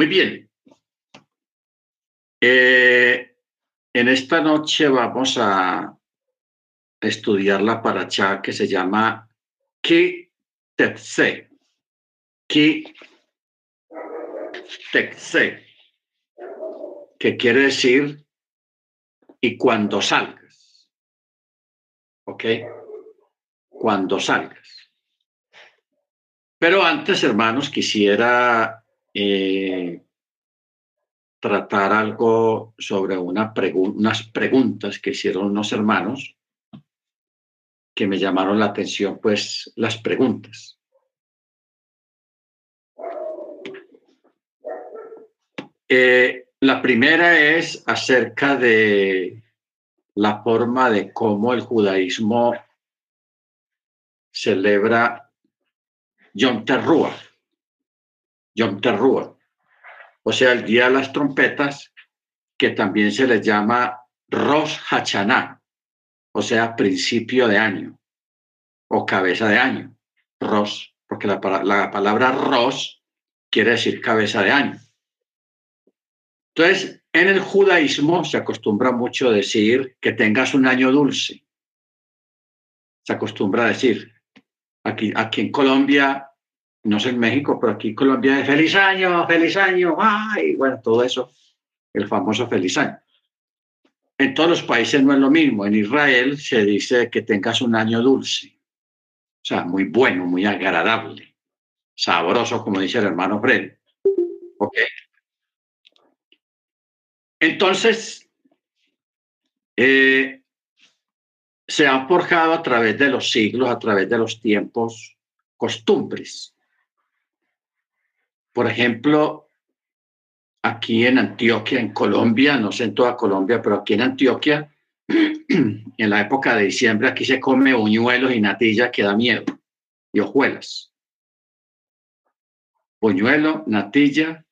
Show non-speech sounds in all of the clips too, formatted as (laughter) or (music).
Muy bien. Eh, en esta noche vamos a estudiar la paracha que se llama Ki Tetse. Ki Tetse. Que quiere decir y cuando salgas. ¿Ok? Cuando salgas. Pero antes, hermanos, quisiera eh, tratar algo sobre una unas preguntas que hicieron unos hermanos que me llamaron la atención, pues las preguntas. Eh, la primera es acerca de la forma de cómo el judaísmo celebra Yom Teruah. Yom Teruah o sea, el día de las trompetas, que también se les llama Rosh Hashanah, o sea, principio de año o cabeza de año. Rosh, porque la, la palabra Rosh quiere decir cabeza de año. Entonces, en el judaísmo se acostumbra mucho decir que tengas un año dulce. Se acostumbra a decir. Aquí, aquí en Colombia no sé en México, pero aquí en Colombia es feliz año, feliz año, ay, bueno, todo eso, el famoso feliz año. En todos los países no es lo mismo. En Israel se dice que tengas un año dulce, o sea, muy bueno, muy agradable, sabroso, como dice el hermano Fred. Entonces, eh, se han forjado a través de los siglos, a través de los tiempos, costumbres por ejemplo, aquí en Antioquia, en Colombia, no sé en toda Colombia, pero aquí en Antioquia, (clears throat) en la época de diciembre, aquí se come buñuelos y natilla que da miedo, y hojuelas. Buñuelo, natilla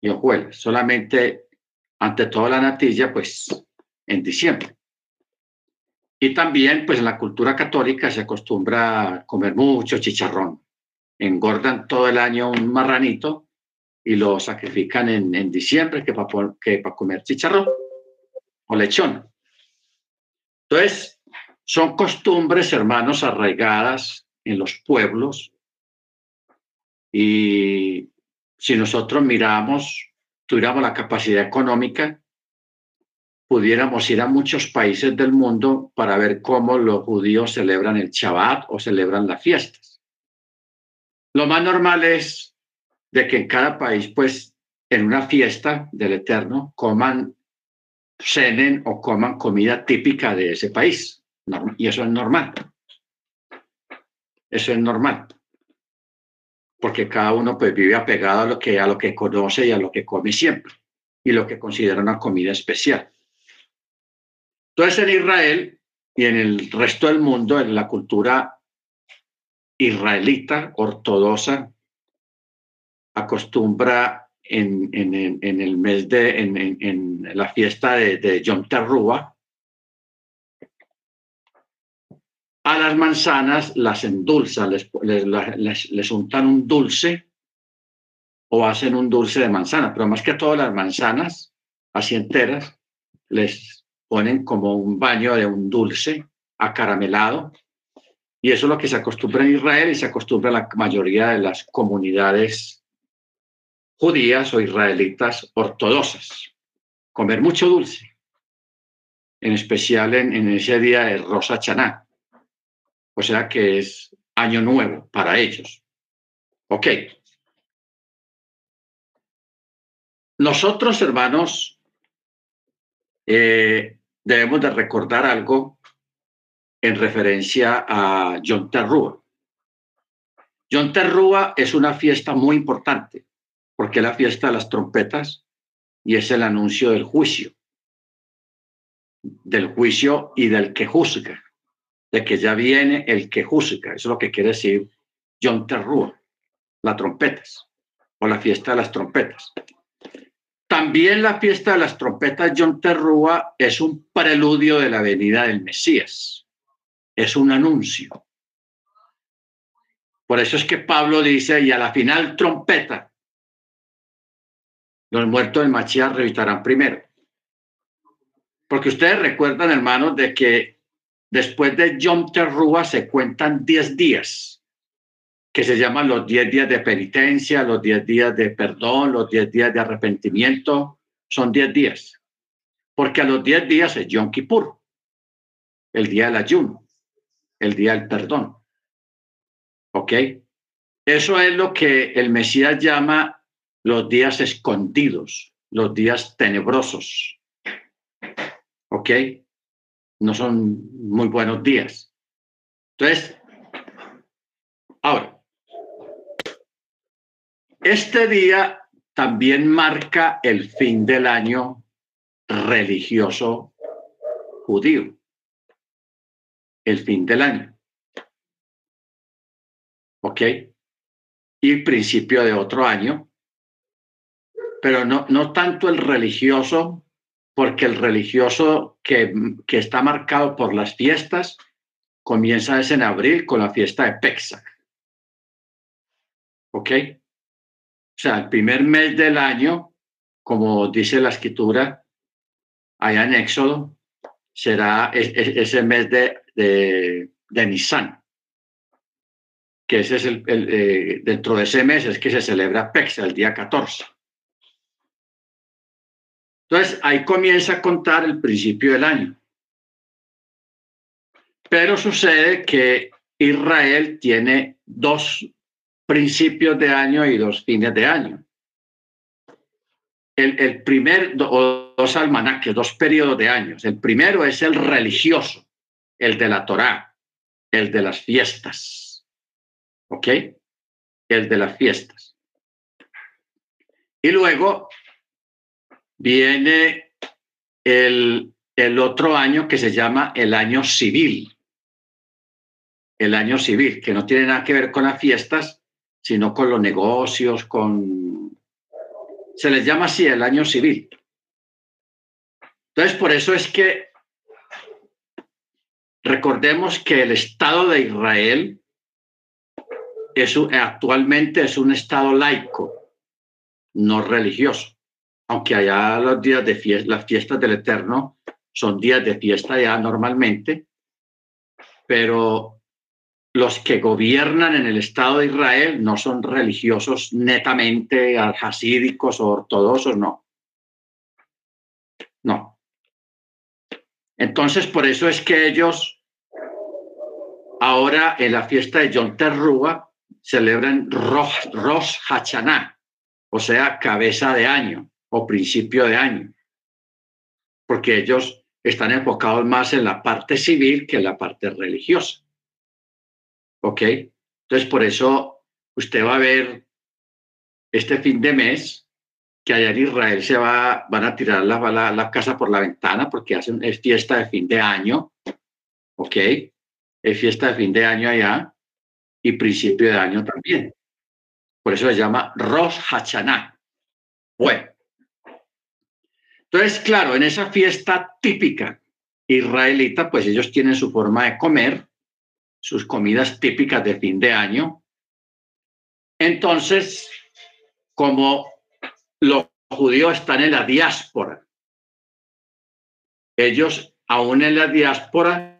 y hojuelas. Solamente, ante todo la natilla, pues en diciembre. Y también, pues en la cultura católica se acostumbra a comer mucho chicharrón engordan todo el año un marranito y lo sacrifican en, diciembre que para, que para comer chicharrón o lechón. Entonces, son costumbres, hermanos, arraigadas en los pueblos y si nosotros miramos, tuviéramos la capacidad económica, pudiéramos ir a muchos países del mundo para ver cómo los judíos celebran el Shabbat o celebran las fiestas. Lo más normal es de que en cada país, pues, en una fiesta del Eterno, coman, cenen o coman comida típica de ese país. Y eso es normal. Eso es normal. Porque cada uno pues vive apegado a lo que, a lo que conoce y a lo que come siempre y lo que considera una comida especial. Entonces en Israel y en el resto del mundo, en la cultura israelita ortodoxa acostumbra en, el mes de, en, la fiesta de, de Yom Teruah, a las manzanas las endulzan, les, les, les, untan un dulce o hacen un dulce de manzana, pero más que todas las manzanas, así enteras, les ponen como un baño de un dulce acaramelado y eso es lo que se acostumbra en Israel y se acostumbra la mayoría de las comunidades judías o israelitas ortodoxas. Comer mucho dulce, en especial en, ese día de Rosa Chaná. O sea que es año nuevo para ellos. Ok. Nosotros, hermanos, eh, debemos de recordar algo en referencia a John Terrúa. John Terrúa es una fiesta muy importante porque es la fiesta de las trompetas y es el anuncio del juicio, del juicio y del que juzga, de que ya viene el que juzga. Eso es lo que quiere decir John Terrúa, las trompetas o la fiesta de las trompetas. También la fiesta de las trompetas John Terrúa es un preludio de la venida del Mesías es un anuncio. Por eso es que Pablo dice, y a la final trompeta. Los muertos del Mashiach resucitarán primero. Porque ustedes recuerdan, hermanos, de que después de Yom Teruah se cuentan 10 días, que se llaman los 10 días de penitencia, los 10 días de perdón, los 10 días de arrepentimiento. Son 10 días. Porque a los 10 días es Yom Kippur, el día del ayuno, el día del perdón. ¿Ok? Eso es lo que el Mesías llama los días escondidos, los días tenebrosos. ¿Ok? No son muy buenos días. Entonces, ahora, este día también marca el fin del año religioso judío. El fin del año. ¿Ok? Y principio de otro año pero no, no tanto el religioso, porque el religioso que, que está marcado por las fiestas comienza es en abril con la fiesta de Pesach. ¿Ok? O sea, el primer mes del año, como dice la escritura allá en Éxodo, será ese mes de, de, Nisan, que ese es el, eh, dentro de ese mes es que se celebra Pesach, el día 14. Entonces, ahí comienza a contar el principio del año. Pero sucede que Israel tiene dos principios de año y dos fines de año. El, primer, o dos almanaques, dos periodos de años. El primero es el religioso, el de la Torá, el de las fiestas. ¿Ok? El de las fiestas. Y luego viene el, el otro año que se llama el año civil. El año civil, que no tiene nada que ver con las fiestas, sino con los negocios, con... Se les llama así el año civil. Entonces, por eso es que recordemos que el Estado de Israel es, actualmente es un Estado laico, no religioso aunque allá los días de fiesta, las fiestas del Eterno son días de fiesta ya normalmente, pero los que gobiernan en el Estado de Israel no son religiosos netamente hasídicos o ortodoxos, no. No. Entonces, por eso es que ellos ahora en la fiesta de Yom Teruah celebran Rosh, Rosh Hashanah, o sea, cabeza de año o principio de año, porque ellos están enfocados más en la parte civil que en la parte religiosa. ¿Ok? Entonces, por eso usted va a ver este fin de mes que allá en Israel se va, van a tirar la, la, casa por la ventana porque hacen, es fiesta de fin de año. ¿Ok? Es fiesta de fin de año allá y principio de año también. Por eso se llama Rosh Hashanah. Bueno, entonces, claro, en esa fiesta típica israelita, pues ellos tienen su forma de comer, sus comidas típicas de fin de año. Entonces, como los judíos están en la diáspora, ellos aún en la diáspora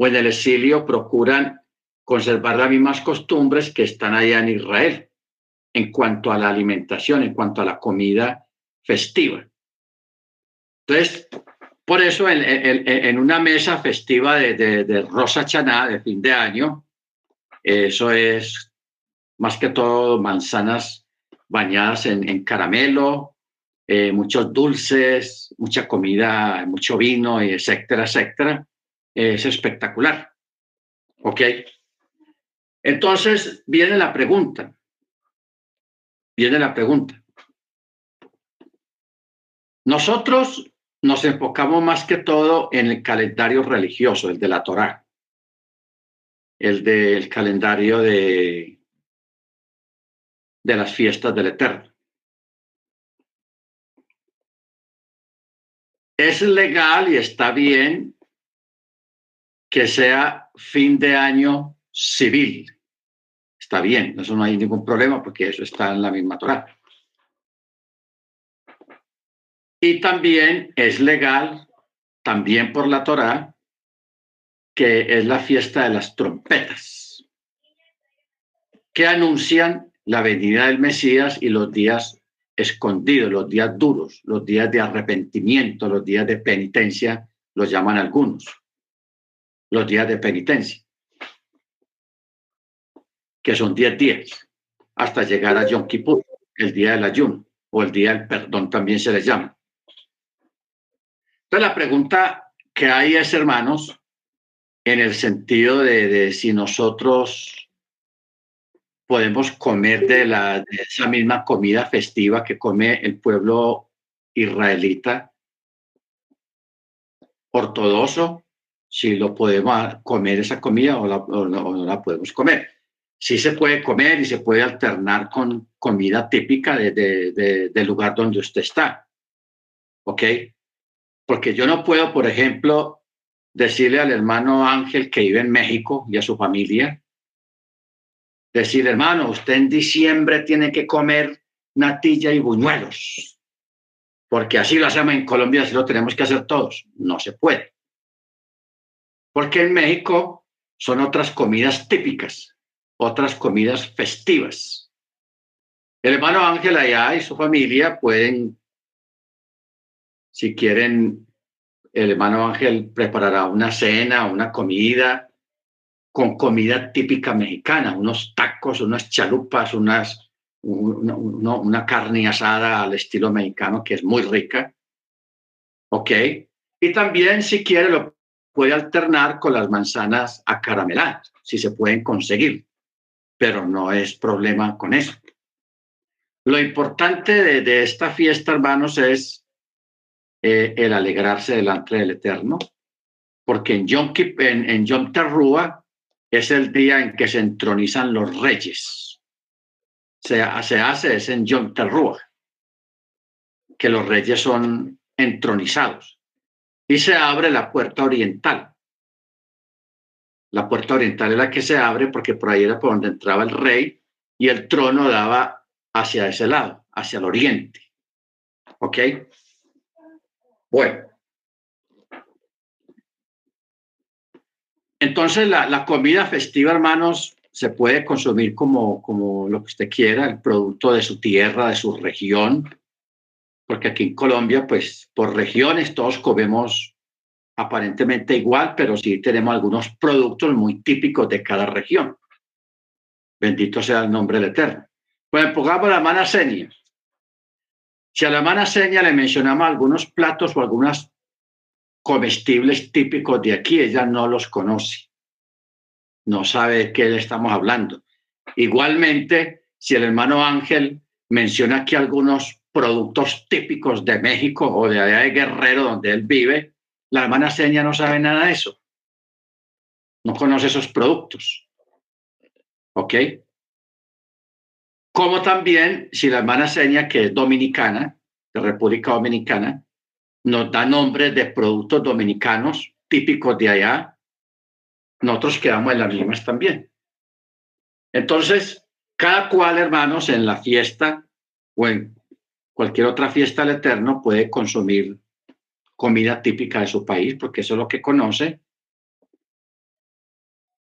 o en el exilio procuran conservar las mismas costumbres que están allá en Israel en cuanto a la alimentación, en cuanto a la comida festiva. Entonces, por eso en, una mesa festiva de, Rosa Chaná de fin de año, eso es más que todo manzanas bañadas en, caramelo, eh, muchos dulces, mucha comida, mucho vino, etcétera, etcétera. Es espectacular. ¿Ok? Entonces viene la pregunta. Viene la pregunta. Nosotros nos enfocamos más que todo en el calendario religioso, el de la Torá, el del calendario de, de las fiestas del Eterno. Es legal y está bien que sea fin de año civil. Está bien, eso no hay ningún problema porque eso está en la misma Torá. Y también es legal, también por la Torá, que es la fiesta de las trompetas, que anuncian la venida del Mesías y los días escondidos, los días duros, los días de arrepentimiento, los días de penitencia, los llaman algunos, los días de penitencia, que son 10 días, hasta llegar a Yom Kippur, el día del ayuno, o el día del perdón también se les llama. Entonces la pregunta que hay es, hermanos, en el sentido de, si nosotros podemos comer de, la, de esa misma comida festiva que come el pueblo israelita ortodoxo, si lo podemos comer esa comida o, no, la podemos comer. Sí se puede comer y se puede alternar con comida típica de, del lugar donde usted está. ¿Ok? Porque yo no puedo, por ejemplo, decirle al hermano Ángel que vive en México y a su familia, decir, hermano, usted en diciembre tiene que comer natilla y buñuelos, porque así lo hacemos en Colombia, así lo tenemos que hacer todos. No se puede. Porque en México son otras comidas típicas, otras comidas festivas. El hermano Ángel allá y su familia pueden si quieren, el hermano Ángel preparará una cena, una comida con comida típica mexicana, unos tacos, unas chalupas, unas, una, una carne asada al estilo mexicano que es muy rica. ¿Ok? Y también, si quiere, lo puede alternar con las manzanas acarameladas, si se pueden conseguir, pero no es problema con eso. Lo importante de, esta fiesta, hermanos, es eh, el alegrarse delante del Eterno, porque en Yom, Kippur, en, en Yom Teruah es el día en que se entronizan los reyes. Se, se hace es en Yom Teruah, que los reyes son entronizados. Y se abre la puerta oriental. La puerta oriental es la que se abre porque por ahí era por donde entraba el rey y el trono daba hacia ese lado, hacia el oriente. ¿Ok? Bueno. Entonces, la, la, comida festiva, hermanos, se puede consumir como, como lo que usted quiera, el producto de su tierra, de su región, porque aquí en Colombia, pues por regiones todos comemos aparentemente igual, pero sí tenemos algunos productos muy típicos de cada región. Bendito sea el nombre del Eterno. Pues pongamos la mano señas. Si a la mano seña le mencionamos algunos platos o algunas comestibles típicos de aquí, ella no los conoce. No sabe de qué le estamos hablando. Igualmente, si el hermano Ángel menciona aquí algunos productos típicos de México o de allá de Guerrero, donde él vive, la hermana seña no sabe nada de eso. No conoce esos productos. ¿Ok? como también si la hermana seña, que es dominicana, de República Dominicana, nos da nombres de productos dominicanos típicos de allá, nosotros quedamos en las mismas también. Entonces, cada cual, hermanos, en la fiesta o en cualquier otra fiesta del Eterno puede consumir comida típica de su país, porque eso es lo que conoce,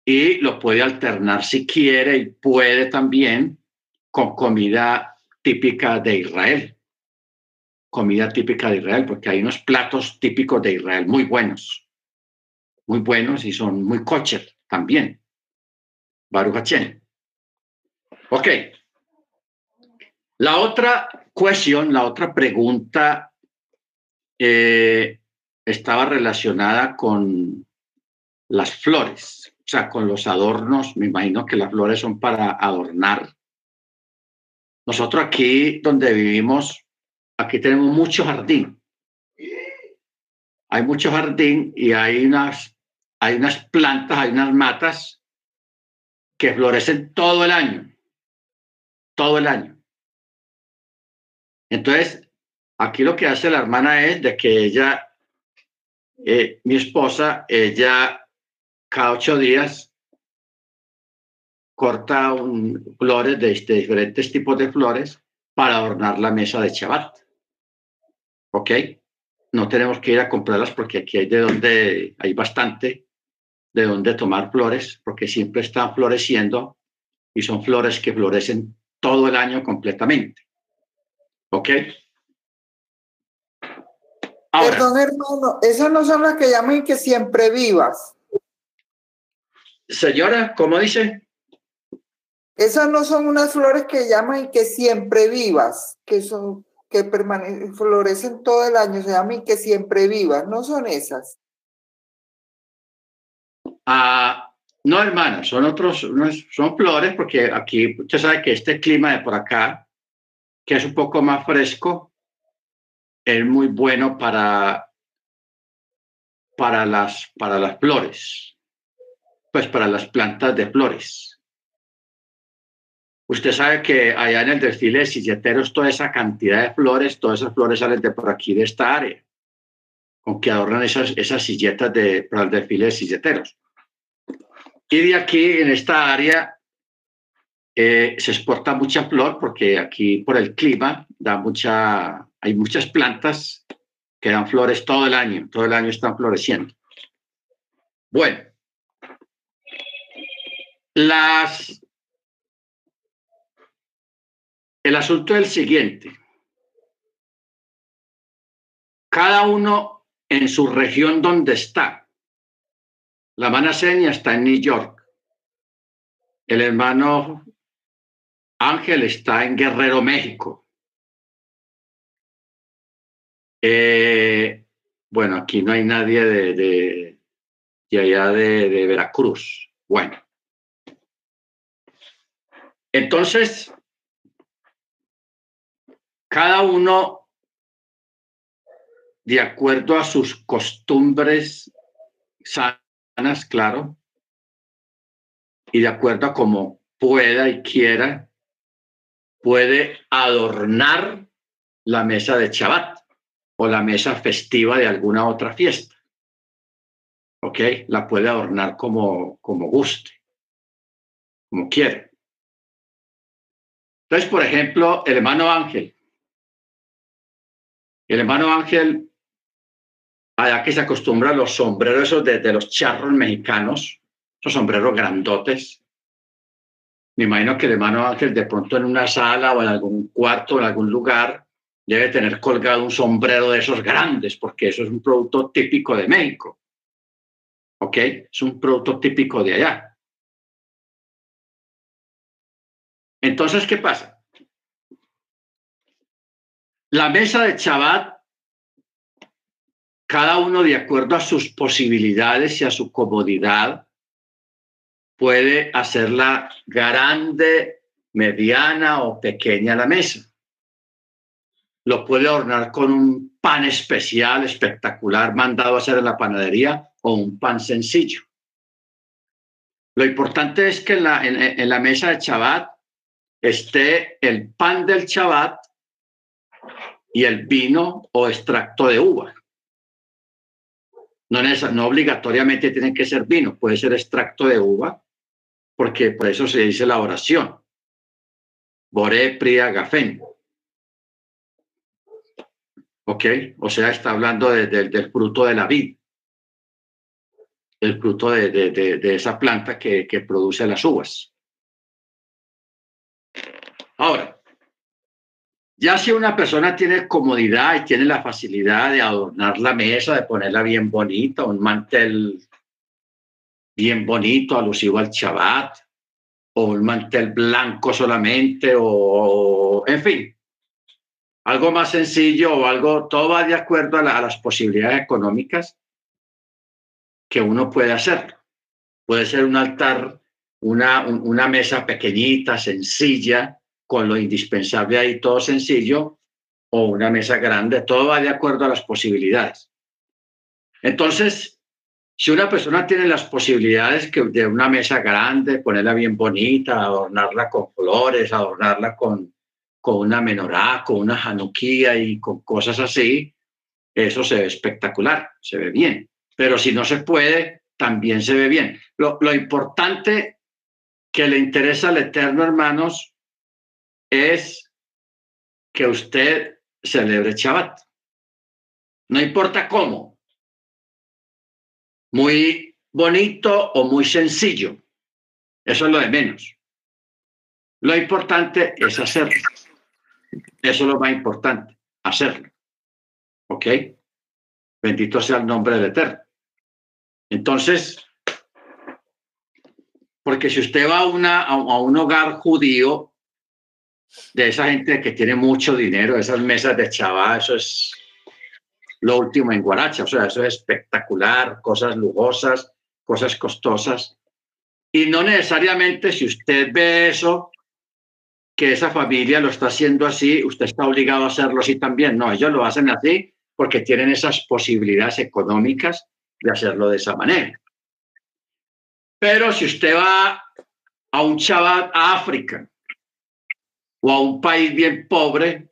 y lo puede alternar si quiere y puede también con comida típica de Israel. Comida típica de Israel, porque hay unos platos típicos de Israel muy buenos, muy buenos y son muy kosher también. Baruch Hachem. Ok. La otra cuestión, la otra pregunta eh, estaba relacionada con las flores, o sea, con los adornos. Me imagino que las flores son para adornar nosotros aquí donde vivimos, aquí tenemos mucho jardín. Hay mucho jardín y hay unas, hay unas plantas, hay unas matas que florecen todo el año. Todo el año. Entonces, aquí lo que hace la hermana es de que ella, eh, mi esposa, ella cada ocho días corta un, flores de, de, diferentes tipos de flores para adornar la mesa de Shabbat. ¿Ok? No tenemos que ir a comprarlas porque aquí hay de donde, hay bastante de donde tomar flores, porque siempre están floreciendo y son flores que florecen todo el año completamente. ¿Ok? Perdón, hermano, esas no son las que llaman que siempre vivas. Señora, ¿cómo dice? Esas no son unas flores que llaman que siempre vivas, que son que permanecen, florecen todo el año, se llaman que siempre vivas, no son esas. Ah, no, hermana, son otros, son flores, porque aquí usted sabe que este clima de por acá, que es un poco más fresco, es muy bueno para, para, las, para las flores, pues para las plantas de flores. Usted sabe que allá en el desfile de silleteros, toda esa cantidad de flores, todas esas flores salen de por aquí, de esta área, con que adornan esas, esas silletas de, para el desfile de silleteros. Y de aquí, en esta área, eh, se exporta mucha flor porque aquí por el clima da mucha, hay muchas plantas que dan flores todo el año, todo el año están floreciendo. Bueno, las, el asunto es el siguiente. Cada uno en su región donde está. La hermana está en New York. El hermano Ángel está en Guerrero, México. Eh, bueno, aquí no hay nadie de, de, allá de, de Veracruz. Bueno. Entonces, cada uno, de acuerdo a sus costumbres sanas, claro, y de acuerdo a cómo pueda y quiera, puede adornar la mesa de Shabbat o la mesa festiva de alguna otra fiesta. ¿Ok? La puede adornar como, como guste, como quiere. Entonces, por ejemplo, el hermano Ángel. El hermano Ángel, allá que se acostumbra a los sombreros esos de, de los charros mexicanos, esos sombreros grandotes, me imagino que el hermano Ángel de pronto en una sala o en algún cuarto, en algún lugar, debe tener colgado un sombrero de esos grandes, porque eso es un producto típico de México. ¿Ok? Es un producto típico de allá. Entonces, ¿qué pasa? La mesa de Shabbat, cada uno de acuerdo a sus posibilidades y a su comodidad, puede hacerla grande, mediana o pequeña la mesa. Lo puede adornar con un pan especial, espectacular, mandado a hacer en la panadería o un pan sencillo. Lo importante es que en la, en, la mesa de Shabbat esté el pan del Shabbat y el vino o extracto de uva. No, no obligatoriamente tiene que ser vino, puede ser extracto de uva porque por eso se dice la oración. Boré Priya Gafen. ¿Ok? O sea, está hablando del fruto de la vid, el fruto de, esa planta que, que produce las uvas. Ahora, ya si una persona tiene comodidad y tiene la facilidad de adornar la mesa, de ponerla bien bonita, un mantel bien bonito, alusivo al Shabbat, o un mantel blanco solamente, o, en fin, algo más sencillo o algo, todo va de acuerdo a, las posibilidades económicas que uno puede hacer. Puede ser un altar, una, una mesa pequeñita, sencilla, con lo indispensable ahí, todo sencillo, o una mesa grande, todo va de acuerdo a las posibilidades. Entonces, si una persona tiene las posibilidades que de una mesa grande, ponerla bien bonita, adornarla con flores, adornarla con, con una menorá, con una januquía y con cosas así, eso se ve espectacular, se ve bien. Pero si no se puede, también se ve bien. Lo, lo importante que le interesa al Eterno, hermanos, es que usted celebre Shabbat. no importa cómo, muy bonito o muy sencillo, eso es lo de menos. Lo importante es hacerlo. Eso es lo más importante, hacerlo. ¿Ok? Bendito sea el nombre del Eterno. Entonces, porque si usted va a, una, a, un hogar judío, de esa gente que tiene mucho dinero, esas mesas de chaval, eso es lo último en Guaracha, o sea, eso es espectacular, cosas lujosas, cosas costosas. Y no necesariamente si usted ve eso, que esa familia lo está haciendo así, usted está obligado a hacerlo así también. No, ellos lo hacen así porque tienen esas posibilidades económicas de hacerlo de esa manera. Pero si usted va a un chaval a África o a un país bien pobre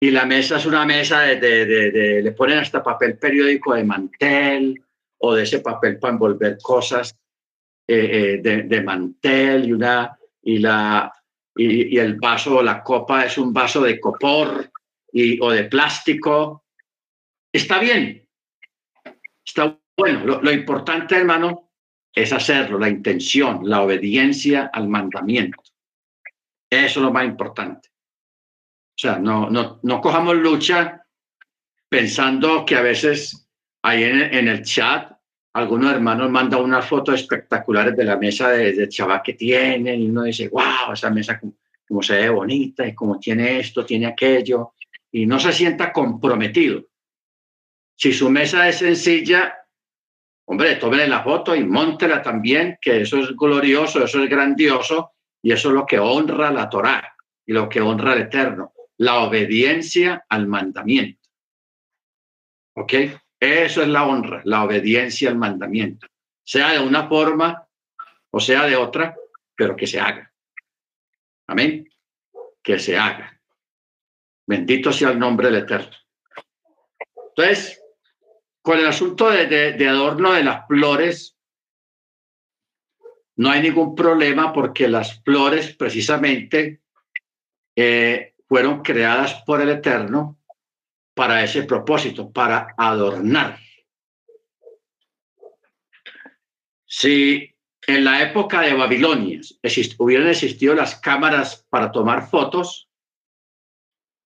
y la mesa es una mesa de, de, le ponen hasta papel periódico de mantel o de ese papel para envolver cosas eh, eh, de, mantel y una y la y, el vaso o la copa es un vaso de copor y, o de plástico está bien está bueno lo, lo importante hermano es hacerlo, la intención, la obediencia al mandamiento. Eso es lo más importante. O sea, no, no, no cojamos lucha pensando que a veces ahí en, el chat algunos hermanos mandan unas fotos espectaculares de la mesa de, de que tienen y uno dice, wow, esa mesa como, se ve bonita y como tiene esto, tiene aquello, y no se sienta comprometido. Si su mesa es sencilla, hombre, tomen la foto y montela también, que eso es glorioso, eso es grandioso y eso es lo que honra la Torá y lo que honra el Eterno, la obediencia al mandamiento. ¿Ok? Eso es la honra, la obediencia al mandamiento, sea de una forma o sea de otra, pero que se haga. Amén. Que se haga. Bendito sea el nombre del Eterno. Entonces, con el asunto de, adorno de las flores, no hay ningún problema porque las flores precisamente eh, fueron creadas por el Eterno para ese propósito, para adornar. Si en la época de Babilonia hubieran existido las cámaras para tomar fotos,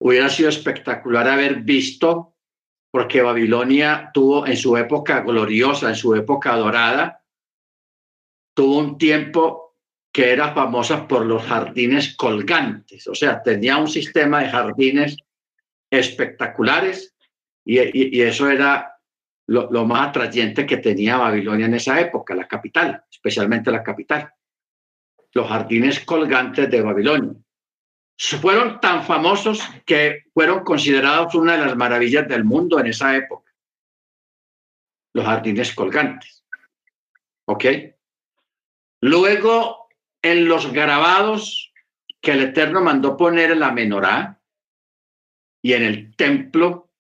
hubiera sido espectacular haber visto porque Babilonia tuvo en su época gloriosa, en su época dorada, tuvo un tiempo que era famosa por los jardines colgantes, o sea, tenía un sistema de jardines espectaculares y, eso era lo, lo, más atrayente que tenía Babilonia en esa época, la capital, especialmente la capital, los jardines colgantes de Babilonia fueron tan famosos que fueron considerados una de las maravillas del mundo en esa época. Los jardines colgantes. ¿Ok? Luego, en los grabados que el Eterno mandó poner en la menorá y en el templo,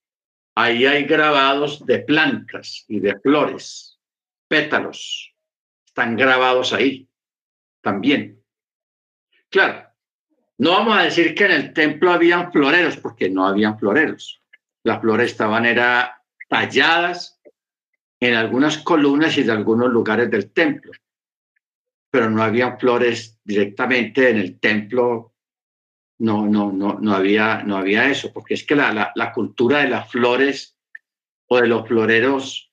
ahí hay grabados de plantas y de flores, pétalos. Están grabados ahí también. Claro, no vamos a decir que en el templo habían floreros, porque no habían floreros. Las flores estaban era, talladas en algunas columnas y de algunos lugares del templo, pero no habían flores directamente en el templo. No, no, no, no había, no había eso, porque es que la, la cultura de las flores o de los floreros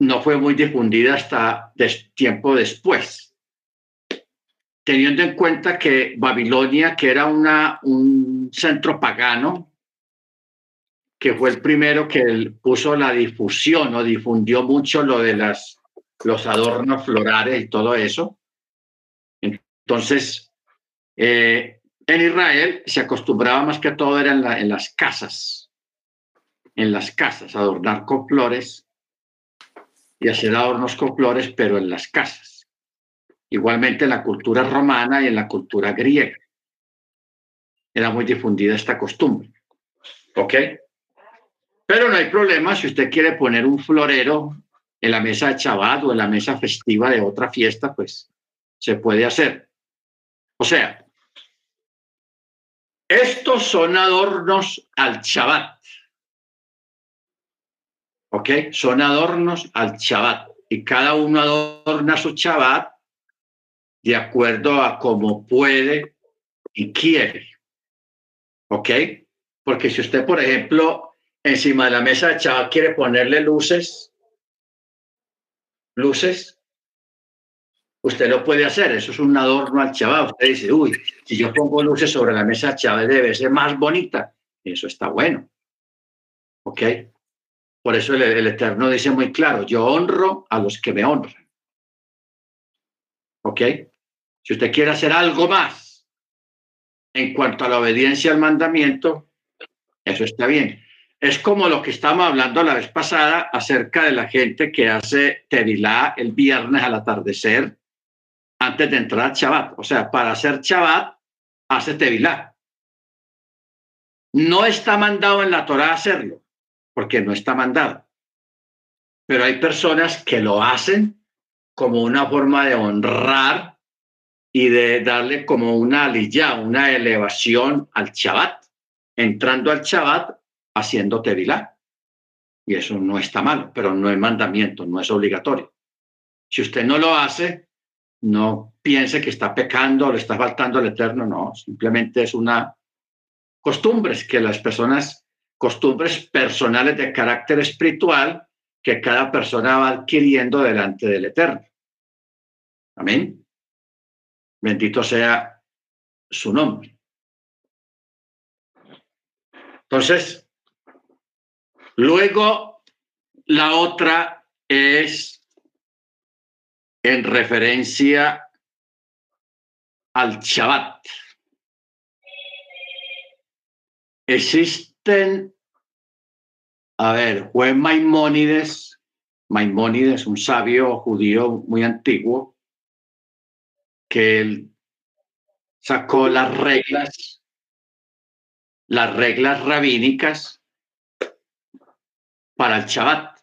no fue muy difundida hasta tiempo después teniendo en cuenta que Babilonia, que era una, un centro pagano, que fue el primero que puso la difusión o difundió mucho lo de las, los adornos florales y todo eso. Entonces, eh, en Israel se acostumbraba más que todo era en, en las casas, en las casas, adornar con flores y hacer adornos con flores, pero en las casas. Igualmente en la cultura romana y en la cultura griega. Era muy difundida esta costumbre. ¿Ok? Pero no hay problema si usted quiere poner un florero en la mesa de Shabbat o en la mesa festiva de otra fiesta, pues se puede hacer. O sea, estos son adornos al Shabbat, ¿Ok? Son adornos al Shabbat. Y cada uno adorna su Shabbat de acuerdo a cómo puede y quiere. ¿Ok? Porque si usted, por ejemplo, encima de la mesa de Shabbat quiere ponerle luces, luces, usted lo puede hacer. Eso es un adorno al Shabbat. Usted dice, uy, si yo pongo luces sobre la mesa Shabbat debe ser más bonita. Eso está bueno. ¿Ok? Por eso el, Eterno dice muy claro, yo honro a los que me honran. ¿Ok? Si usted quiere hacer algo más en cuanto a la obediencia al mandamiento, eso está bien. Es como lo que estábamos hablando la vez pasada acerca de la gente que hace tevilá el viernes al atardecer antes de entrar a Shabbat. O sea, para hacer Shabbat, hace tevilá. No está mandado en la Torah hacerlo, porque no está mandado. Pero hay personas que lo hacen como una forma de honrar y de darle como una aliyah, una elevación al Shabbat, entrando al Shabbat haciendo tevilá. Y eso no está mal, pero no es mandamiento, no es obligatorio. Si usted no lo hace, no piense que está pecando o le está faltando el eterno, no, simplemente es una costumbres que las personas, costumbres personales de carácter espiritual que cada persona va adquiriendo delante del Eterno. Amén. Bendito sea su nombre. Entonces, luego la otra es en referencia al Shabbat. Existen, a ver, fue Maimónides, Maimónides, un sabio judío muy antiguo, que él sacó las reglas, las reglas rabínicas para el Shabbat.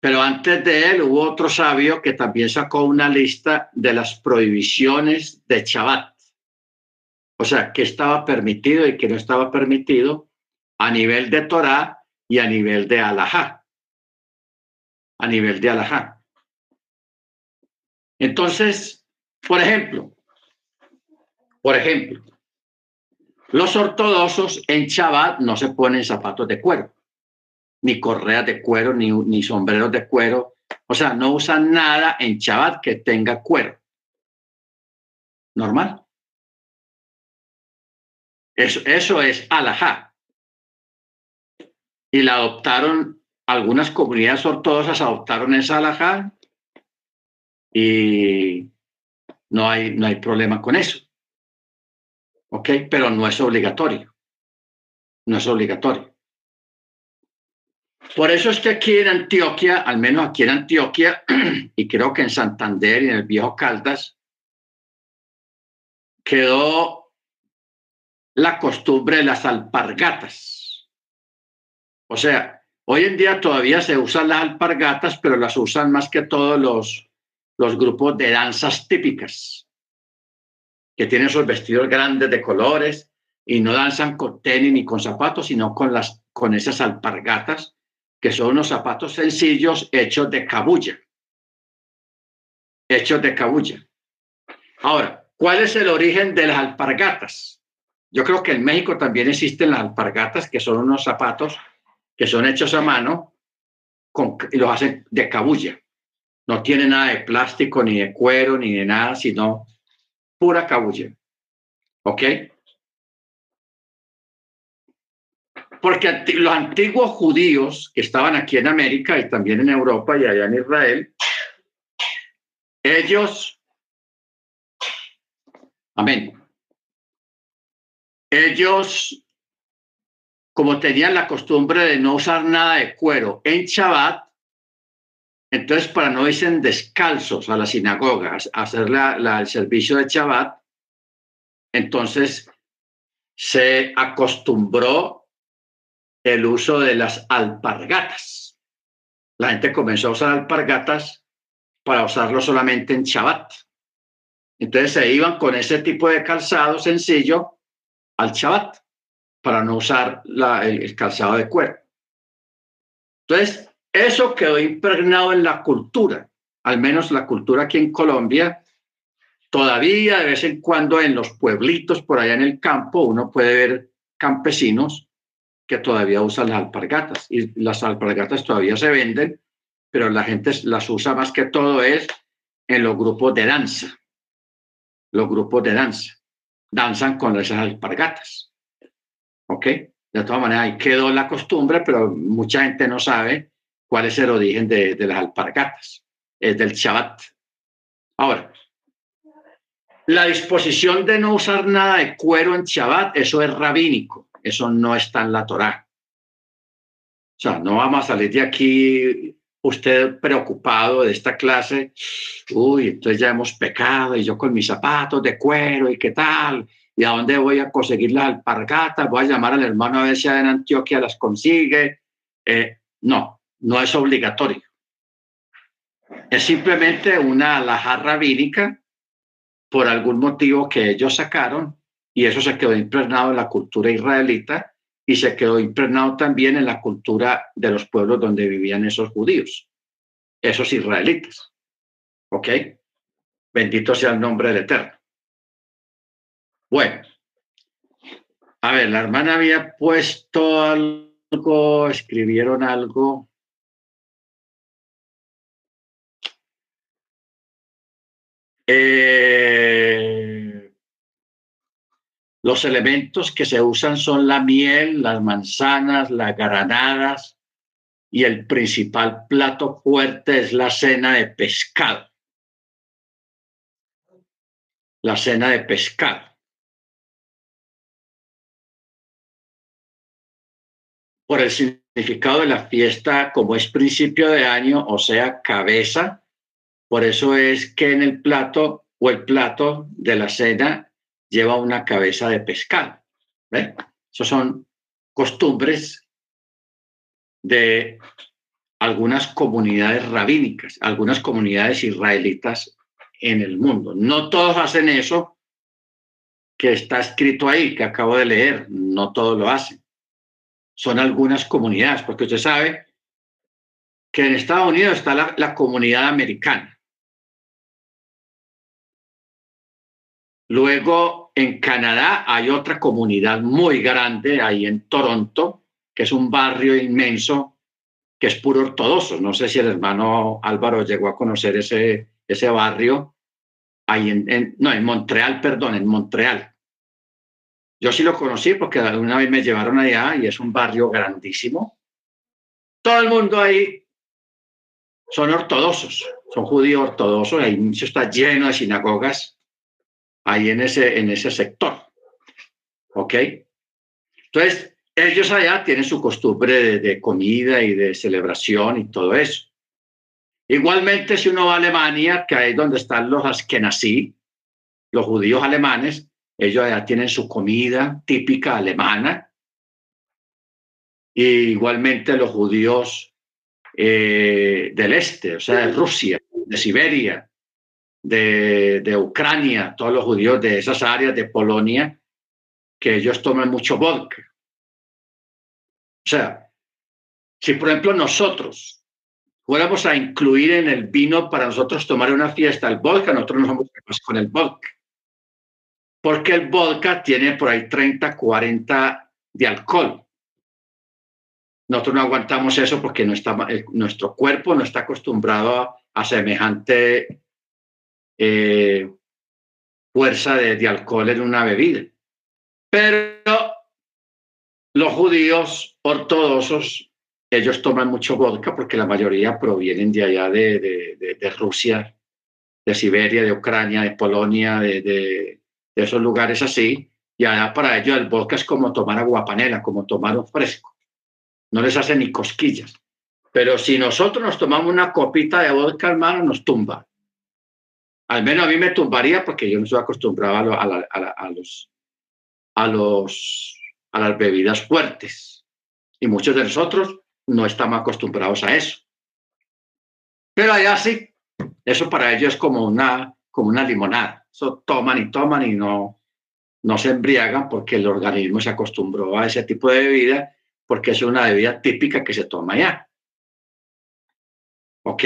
Pero antes de él hubo otro sabio que también sacó una lista de las prohibiciones de Shabbat. O sea, qué estaba permitido y qué no estaba permitido a nivel de Torah y a nivel de Alajá. A nivel de Alajá. Entonces, por ejemplo, por ejemplo, los ortodoxos en Shabbat no se ponen zapatos de cuero, ni correas de cuero, ni, sombreros de cuero. O sea, no usan nada en Shabbat que tenga cuero. Normal. Eso, eso es alajá. Y la adoptaron, algunas comunidades ortodoxas adoptaron esa alajá y no hay, no hay problema con eso. ¿Ok? Pero no es obligatorio. No es obligatorio. Por eso es que aquí en Antioquia, al menos aquí en Antioquia, (clears throat) y creo que en Santander y en el viejo Caldas, quedó la costumbre de las alpargatas. O sea, hoy en día todavía se usan las alpargatas, pero las usan más que todos los, los grupos de danzas típicas, que tienen esos vestidos grandes de colores y no danzan con tenis ni con zapatos, sino con, las, con esas alpargatas, que son unos zapatos sencillos hechos de cabulla. Hechos de cabulla. Ahora, ¿cuál es el origen de las alpargatas? Yo creo que en México también existen las alpargatas, que son unos zapatos que son hechos a mano con, y los hacen de cabulla. No tiene nada de plástico, ni de cuero, ni de nada, sino pura cabulla. ¿Ok? Porque los antiguos judíos que estaban aquí en América y también en Europa y allá en Israel, ellos, amén, ellos, como tenían la costumbre de no usar nada de cuero en Shabbat, entonces para no irse descalzos a las sinagogas a hacer el servicio de Shabbat, entonces se acostumbró el uso de las alpargatas. La gente comenzó a usar alpargatas para usarlo solamente en Shabbat. Entonces se iban con ese tipo de calzado sencillo al Shabbat. para no usar el, calzado de cuero. Entonces, eso quedó impregnado en la cultura, al menos la cultura aquí en Colombia. Todavía de vez en cuando en los pueblitos por allá en el campo uno puede ver campesinos que todavía usan las alpargatas y las alpargatas todavía se venden, pero la gente las usa más que todo es en los grupos de danza. Los grupos de danza danzan con esas alpargatas. ¿Ok? De todas maneras, ahí quedó la costumbre, pero mucha gente no sabe cuál es el origen de, las alpargatas. Es del Shabbat. Ahora, la disposición de no usar nada de cuero en Shabbat, eso es rabínico. Eso no está en la Torá. O sea, no vamos a salir de aquí usted preocupado de esta clase. Uy, entonces ya hemos pecado y yo con mis zapatos de cuero y qué tal ¿Y a dónde voy a conseguir las alpargatas? Voy a llamar al hermano a ver si en Antioquia las consigue. Eh, no, no es obligatorio. Es simplemente una alhaja rabínica por algún motivo que ellos sacaron y eso se quedó impregnado en la cultura israelita y se quedó impregnado también en la cultura de los pueblos donde vivían esos judíos, esos israelitas. ¿Ok? Bendito sea el nombre del Eterno. Bueno, a ver, la hermana había puesto algo, escribieron algo. Eh, los elementos que se usan son la miel, las manzanas, las granadas y el principal plato fuerte es la cena de pescado. La cena de pescado. por el significado de la fiesta como es principio de año, o sea, cabeza. Por eso es que en el plato o el plato de la cena lleva una cabeza de pescado. Son costumbres de algunas comunidades rabínicas, algunas comunidades israelitas en el mundo. No todos hacen eso que está escrito ahí, que acabo de leer, no todos lo hacen son algunas comunidades, porque usted sabe que en Estados Unidos está la, comunidad americana. Luego en Canadá hay otra comunidad muy grande, ahí en Toronto, que es un barrio inmenso, que es puro ortodoxo. No sé si el hermano Álvaro llegó a conocer ese, ese barrio, ahí en, no, en Montreal, perdón, en Montreal. Yo sí lo conocí porque una vez me llevaron allá y es un barrio grandísimo. Todo el mundo ahí son ortodoxos, son judíos ortodoxos, ahí está lleno de sinagogas ahí en ese, en ese sector. ¿Ok? Entonces, ellos allá tienen su costumbre de, comida y de celebración y todo eso. Igualmente, si uno va a Alemania, que ahí es donde están los askenazí, los judíos alemanes, ellos ya tienen su comida típica alemana. Y igualmente los judíos eh, del este, o sea, de Rusia, de Siberia, de, de, Ucrania, todos los judíos de esas áreas de Polonia, que ellos toman mucho vodka. O sea, si por ejemplo nosotros fuéramos a incluir en el vino para nosotros tomar una fiesta el vodka, nosotros nos vamos con el vodka porque el vodka tiene por ahí 30, 40 de alcohol. Nosotros no aguantamos eso porque no está, nuestro cuerpo no está acostumbrado a, semejante eh, fuerza de, alcohol en una bebida. Pero los judíos ortodoxos, ellos toman mucho vodka porque la mayoría provienen de allá de, Rusia, de Siberia, de Ucrania, de Polonia, de, esos lugares así, y allá para ellos el vodka es como tomar agua panela, como tomar un fresco. No les hace ni cosquillas. Pero si nosotros nos tomamos una copita de vodka, hermano, nos tumba. Al menos a mí me tumbaría porque yo no estoy acostumbrado a, los, a, los, a las bebidas fuertes. Y muchos de nosotros no estamos acostumbrados a eso. Pero allá sí, eso para ellos es como una, como una limonada. Eso toman y toman y no, no se embriagan porque el organismo se acostumbró a ese tipo de bebida, porque es una bebida típica que se toma ya. ¿Ok?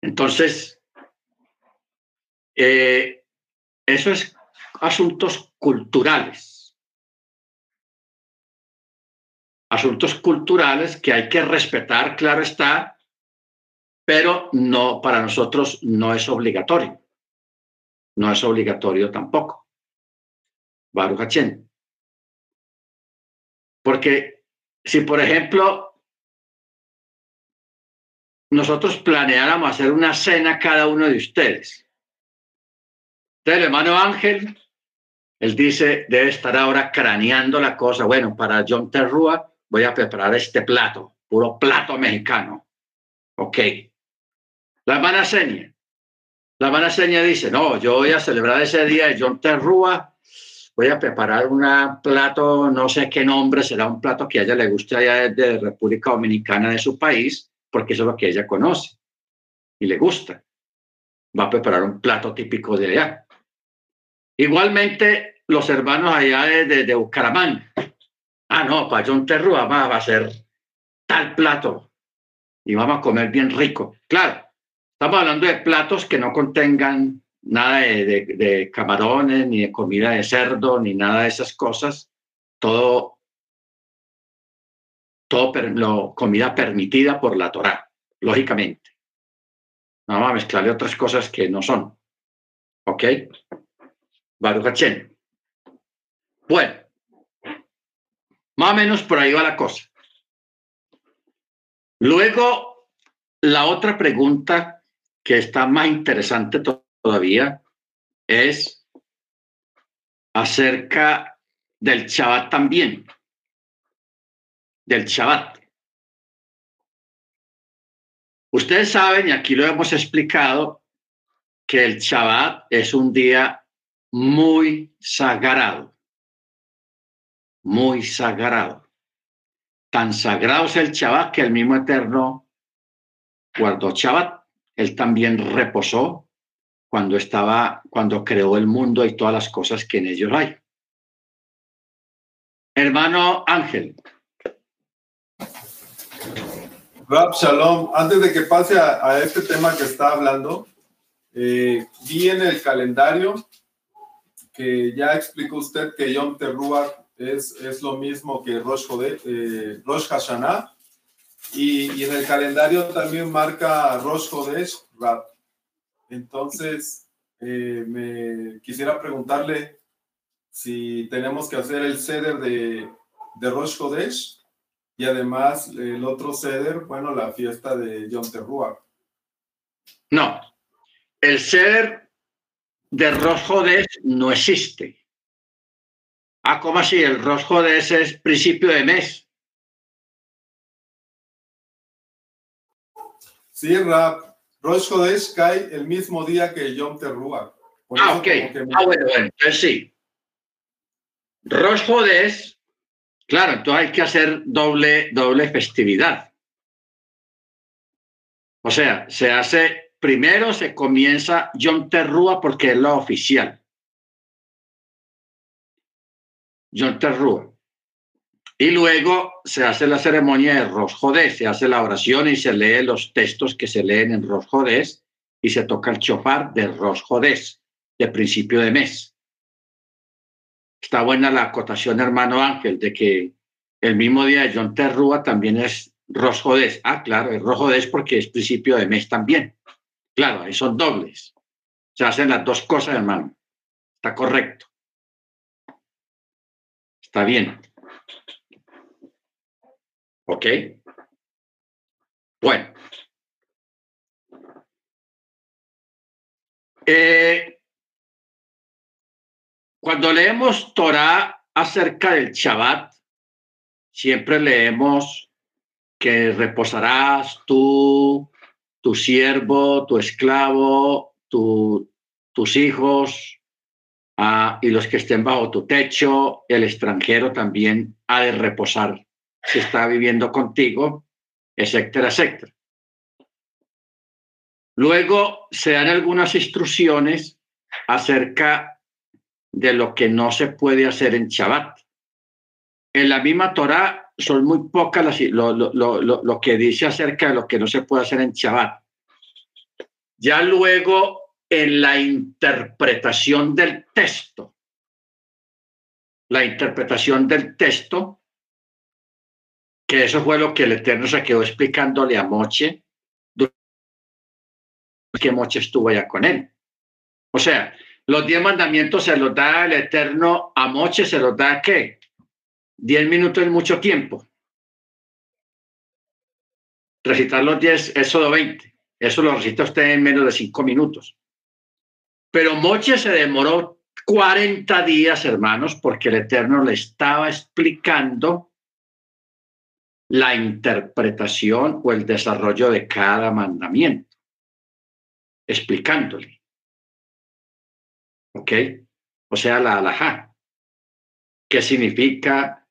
Entonces, eh, eso es asuntos culturales. Asuntos culturales que hay que respetar, claro está, pero no, para nosotros no es obligatorio. No es obligatorio tampoco. Baruch Porque si, por ejemplo, nosotros planeáramos hacer una cena cada uno de ustedes, el hermano Ángel, él dice, debe estar ahora craneando la cosa. Bueno, para John Terrua voy a preparar este plato, puro plato mexicano. Ok. La hermana Seña. La hermana Seña dice, no, yo voy a celebrar ese día de John Terrua voy a preparar un plato, no sé qué nombre, será un plato que a ella le guste allá de República Dominicana de su país, porque eso es lo que ella conoce y le gusta. Va a preparar un plato típico de allá. Igualmente, los hermanos allá de, de, Bucaramanga. Ah, no, para John va a ser tal plato y vamos a comer bien rico. Claro, estamos hablando de platos que no contengan nada de, camarones, ni de comida de cerdo, ni nada de esas cosas. Todo, todo lo, comida permitida por la Torá, lógicamente. Vamos a mezclarle otras cosas que no son. ¿Ok? Baruch Bueno, más o menos por ahí va la cosa. Luego, la otra pregunta que está más interesante todavía es acerca del Shabbat también, del Shabbat. Ustedes saben, y aquí lo hemos explicado, que el Shabbat es un día muy sagrado, muy sagrado. Tan sagrado es el Shabbat que el mismo Eterno guardó Shabbat. Él también reposó cuando estaba, cuando creó el mundo y todas las cosas que en ellos hay. Hermano Ángel. Rab Shalom, antes de que pase a, este tema que está hablando, eh, vi en el calendario que ya explicó usted que Yom Teruah es, es lo mismo que Rosh, eh, Rosh y, y, en el calendario también marca Rosh Hodesh, Rab. Entonces, eh, me quisiera preguntarle si tenemos que hacer el ceder de, de Rosh Hodesh y además el otro ceder, bueno, la fiesta de Yom Teruah. No, el ceder de Rosh Hodesh no existe. Ah, ¿cómo así? El Rosh Hodesh es principio de mes. Sí, Rap, Rosh Hodesh cae el mismo día que Yom Teruah. Ah, ok. Ah, bueno, bueno, entonces sí. Rosh Hodesh, claro, entonces hay que hacer doble, doble festividad. O sea, se hace, primero se comienza Yom Teruah porque es lo oficial. Yom Teruah. Y luego se hace la ceremonia de Rosh se hace la oración y se lee los textos que se leen en Rosh y se toca el chofar de Rosh de principio de mes. Está buena la acotación, hermano Ángel, de que el mismo día de John Terrúa también es Rosh Ah, claro, es Rosh porque es principio de mes también. Claro, ahí son dobles. Se hacen las dos cosas, hermano. Está correcto. Está bien. ¿Ok? Bueno. Eh, cuando leemos Torah acerca del Shabbat, siempre leemos que reposarás tú, tu siervo, tu esclavo, tus hijos ah, y los que estén bajo tu techo, el extranjero también ha de reposar si está viviendo contigo, etcétera, etcétera. Luego se dan algunas instrucciones acerca de lo que no se puede hacer en Shabbat. En la misma Torah son muy pocas las, lo, lo, lo, lo, que dice acerca de lo que no se puede hacer en Shabbat. Ya luego, en la interpretación del texto, la interpretación del texto, que eso fue lo que el Eterno se quedó explicándole a Moche, que Moche estuvo allá con él. O sea, los diez mandamientos se los da el Eterno a Moche, se los da qué? Diez minutos es mucho tiempo. Recitar los diez es solo veinte. Eso lo recita usted en menos de cinco minutos. Pero Moche se demoró 40 días, hermanos, porque el Eterno le estaba explicando la interpretación o el desarrollo de cada mandamiento, explicándole. ¿Ok? O sea, la alajá. ¿Qué significa?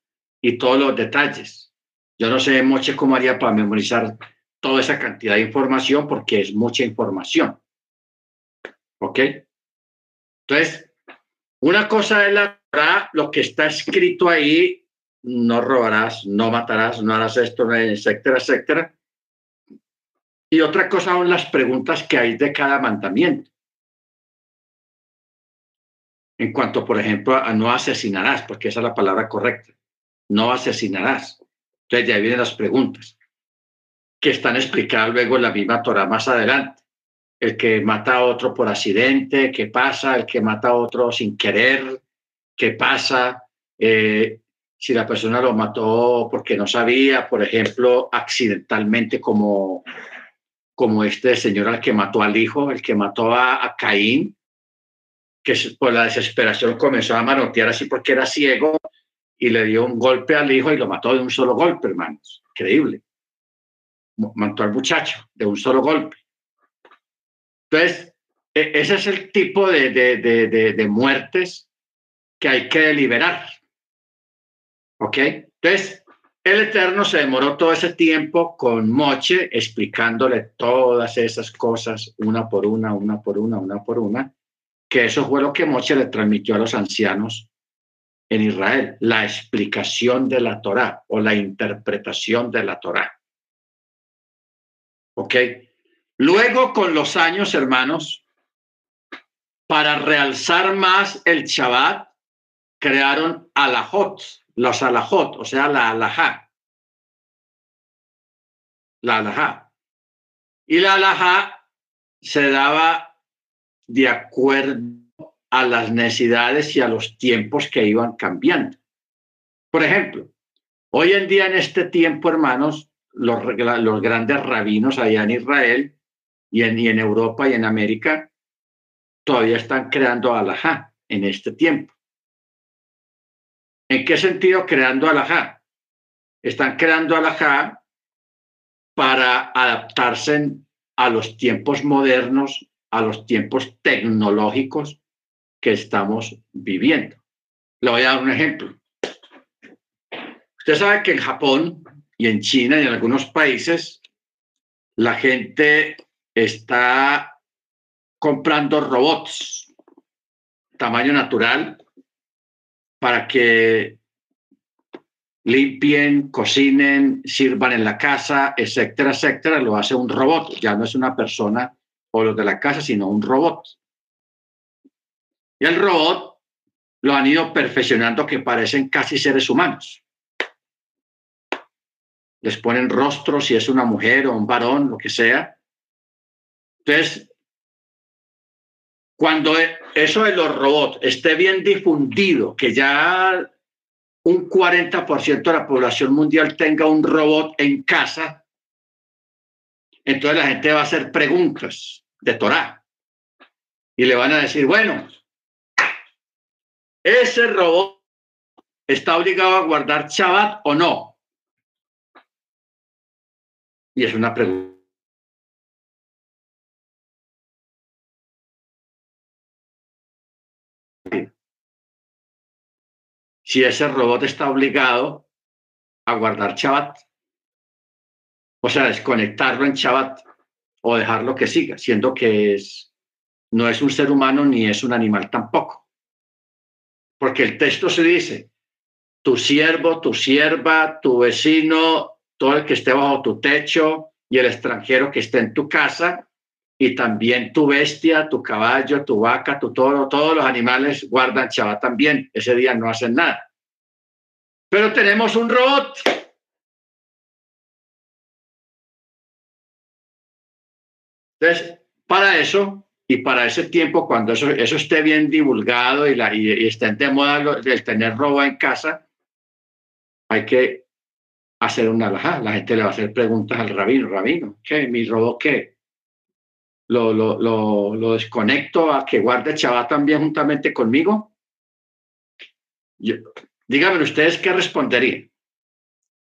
Y todos los detalles. Yo no sé mucho cómo haría para memorizar toda esa cantidad de información porque es mucha información. ¿Ok? Entonces, una cosa es la lo que está escrito ahí, no robarás, no matarás, no harás esto, etcétera, etcétera. Y otra cosa son las preguntas que hay de cada mandamiento. En cuanto, por ejemplo, a no asesinarás, porque esa es la palabra correcta. No asesinarás. Entonces ya vienen las preguntas que están explicadas luego en la misma Torah más adelante. El que mata a otro por accidente, ¿qué pasa? El que mata a otro sin querer, ¿qué pasa? Eh, si la persona lo mató porque no sabía, por ejemplo, accidentalmente como, como este señor al que mató al hijo, el que mató a, a Caín, que por la desesperación comenzó a manotear así porque era ciego y le dio un golpe al hijo y lo mató de un solo golpe, hermanos. Increíble mató al muchacho de un solo golpe. Entonces, e, ese es el tipo de, de, de, de muertes que hay que deliberar. ¿Ok? Entonces, el Eterno se demoró todo ese tiempo con Moche explicándole todas esas cosas una por una, una por una, una por una, que eso fue lo que Moche le transmitió a los ancianos en Israel, la explicación de la Torá o la interpretación de la Torá. ¿Ok? Luego, con los años, hermanos, para realzar más el Shabbat, crearon alajot, los alajot, o sea, la alajá. La alajá. Y la alajá se daba de acuerdo a las necesidades y a los tiempos que iban cambiando. Por ejemplo, hoy en día en este tiempo, hermanos, los, grandes rabinos allá en Israel y en, y en Europa y en América todavía están creando alajá en este tiempo. ¿En qué sentido creando alajá? Están creando alajá para adaptarse a los tiempos modernos, a los tiempos tecnológicos que estamos viviendo. Le voy a dar un ejemplo. Usted sabe que en Japón y en China y en algunos países la gente está comprando robots tamaño natural para que limpien, cocinen, sirvan en la casa, etcétera, etcétera, lo hace un robot. Ya no es una persona o los de la casa, sino un robot. Y el robot lo han ido perfeccionando que parecen casi seres humanos les ponen rostro, si es una mujer o un varón, lo que sea. Entonces, cuando e, eso de los robots esté bien difundido, que ya un 40% de la población mundial tenga un robot en casa, entonces la gente va a hacer preguntas de Torah y le van a decir, bueno, ese robot está obligado a guardar Shabbat o no. Y es una pregunta. Si ese robot está obligado a guardar Shabbat, o sea, desconectarlo en Shabbat o dejarlo que siga, siendo que es, no es un ser humano ni es un animal tampoco. Porque el texto se dice, tu siervo, tu sierva, tu vecino, todo el que esté bajo tu techo y el extranjero que esté en tu casa, y también tu bestia, tu caballo, tu vaca, tu toro, todos los animales guardan Shabbat también. Ese día no hacen nada. Pero tenemos un robot. Entonces, para eso y para ese tiempo, cuando eso, eso esté bien divulgado y, la, y, esté de moda el tener robo en casa, hay que hacer una alajá. La gente le va a hacer preguntas al rabino. Rabino, ¿qué? ¿Mi robo qué? ¿Lo, lo, lo, desconecto a que guarde Shabbat también juntamente conmigo? Yo, díganme ustedes qué responderían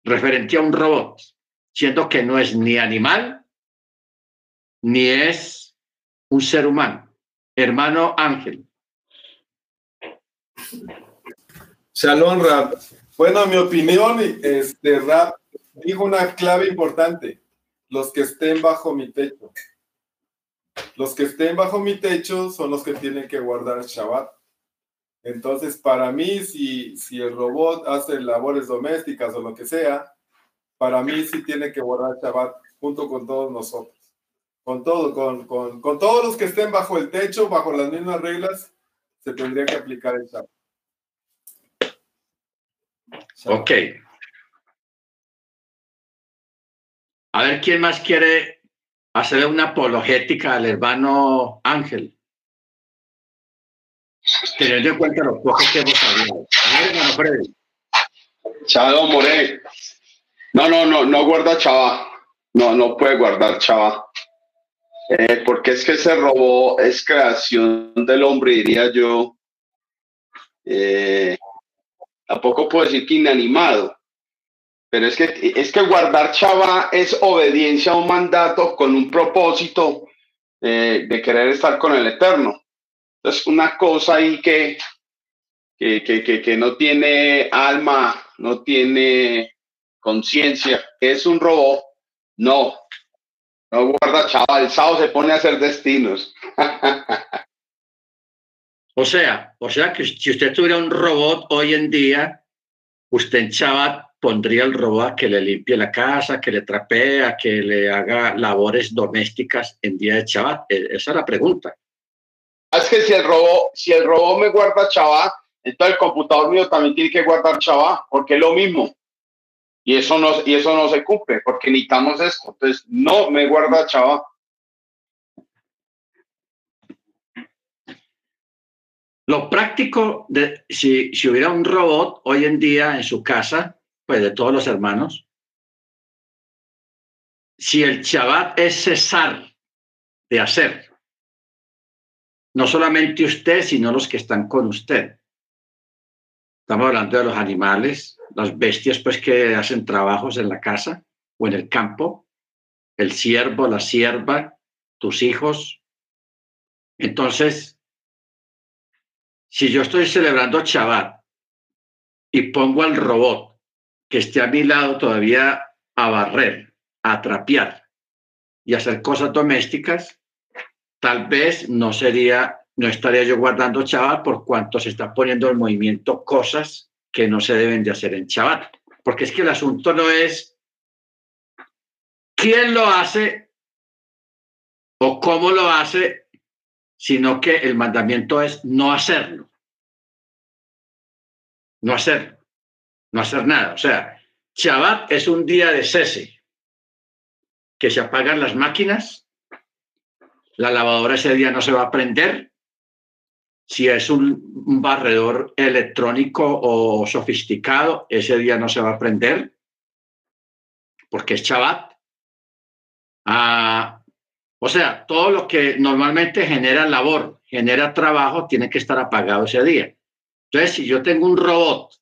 referente a un robot, siendo que no es ni animal ni es un ser humano. Hermano Ángel. Shalom, Rab. Bueno, mi opinión, este, Rab, dijo una clave importante. Los que estén bajo mi techo. Los que estén bajo mi techo son los que tienen que guardar Shabbat. Entonces, para mí, si, si el robot hace labores domésticas o lo que sea, para mí sí tiene que guardar Shabbat junto con todos nosotros con todo, con, con, con, todos los que estén bajo el techo, bajo las mismas reglas, se tendría que aplicar el SAP. Ok. A ver, ¿quién más quiere hacerle una apologética al hermano Ángel? Teniendo en cuenta los pocos que hemos hablado. A ver, hermano Freddy. Chavo More. No, no, no, no guarda chava. No, no puede guardar chava. Eh, porque es que ese robot es creación del hombre, diría yo. Eh, tampoco puedo decir que inanimado, pero es que, es que guardar chava es obediencia a un mandato con un propósito eh, de querer estar con el Eterno. Es una cosa ahí que, que, que, que no tiene alma, no tiene conciencia, es un robot. No, no guarda, chaval, el sábado se pone a hacer destinos. (laughs) o sea, o sea que si usted tuviera un robot hoy en día, usted en Shabbat pondría el robot a que le limpie la casa, que le trapee, a que le haga labores domésticas en día de Shabbat. E, esa es la pregunta. Es que si el robot, si el robot me guarda Shabbat, entonces el computador mío también tiene que guardar Shabbat, porque es lo mismo. Y eso no, y eso no se cumple porque necesitamos esto. Entonces, no me guarda chava. Lo práctico de si, si hubiera un robot hoy en día en su casa, pues de todos los hermanos, si el Shabbat es cesar de hacer, no solamente usted, sino los que están con usted. Estamos hablando de los animales, las bestias pues que hacen trabajos en la casa o en el campo, el siervo, la sierva, tus hijos. Entonces, si yo estoy celebrando Shabbat y pongo al robot que esté a mi lado todavía a barrer, a trapear y hacer cosas domésticas, tal vez no sería, no estaría yo guardando Shabbat por cuanto se está poniendo en movimiento cosas que no se deben de hacer en Shabbat. Porque es que el asunto no es quién lo hace o cómo lo hace, sino que el mandamiento es no hacerlo. No hacerlo. No hacer nada. O sea, Shabbat es un día de cese, que se apagan las máquinas, la lavadora ese día no se va a prender, si es un, barredor electrónico o sofisticado, ese día no se va a prender porque es Shabbat. Ah, o sea, todo lo que normalmente genera labor, genera trabajo, tiene que estar apagado ese día. Entonces, si yo tengo un robot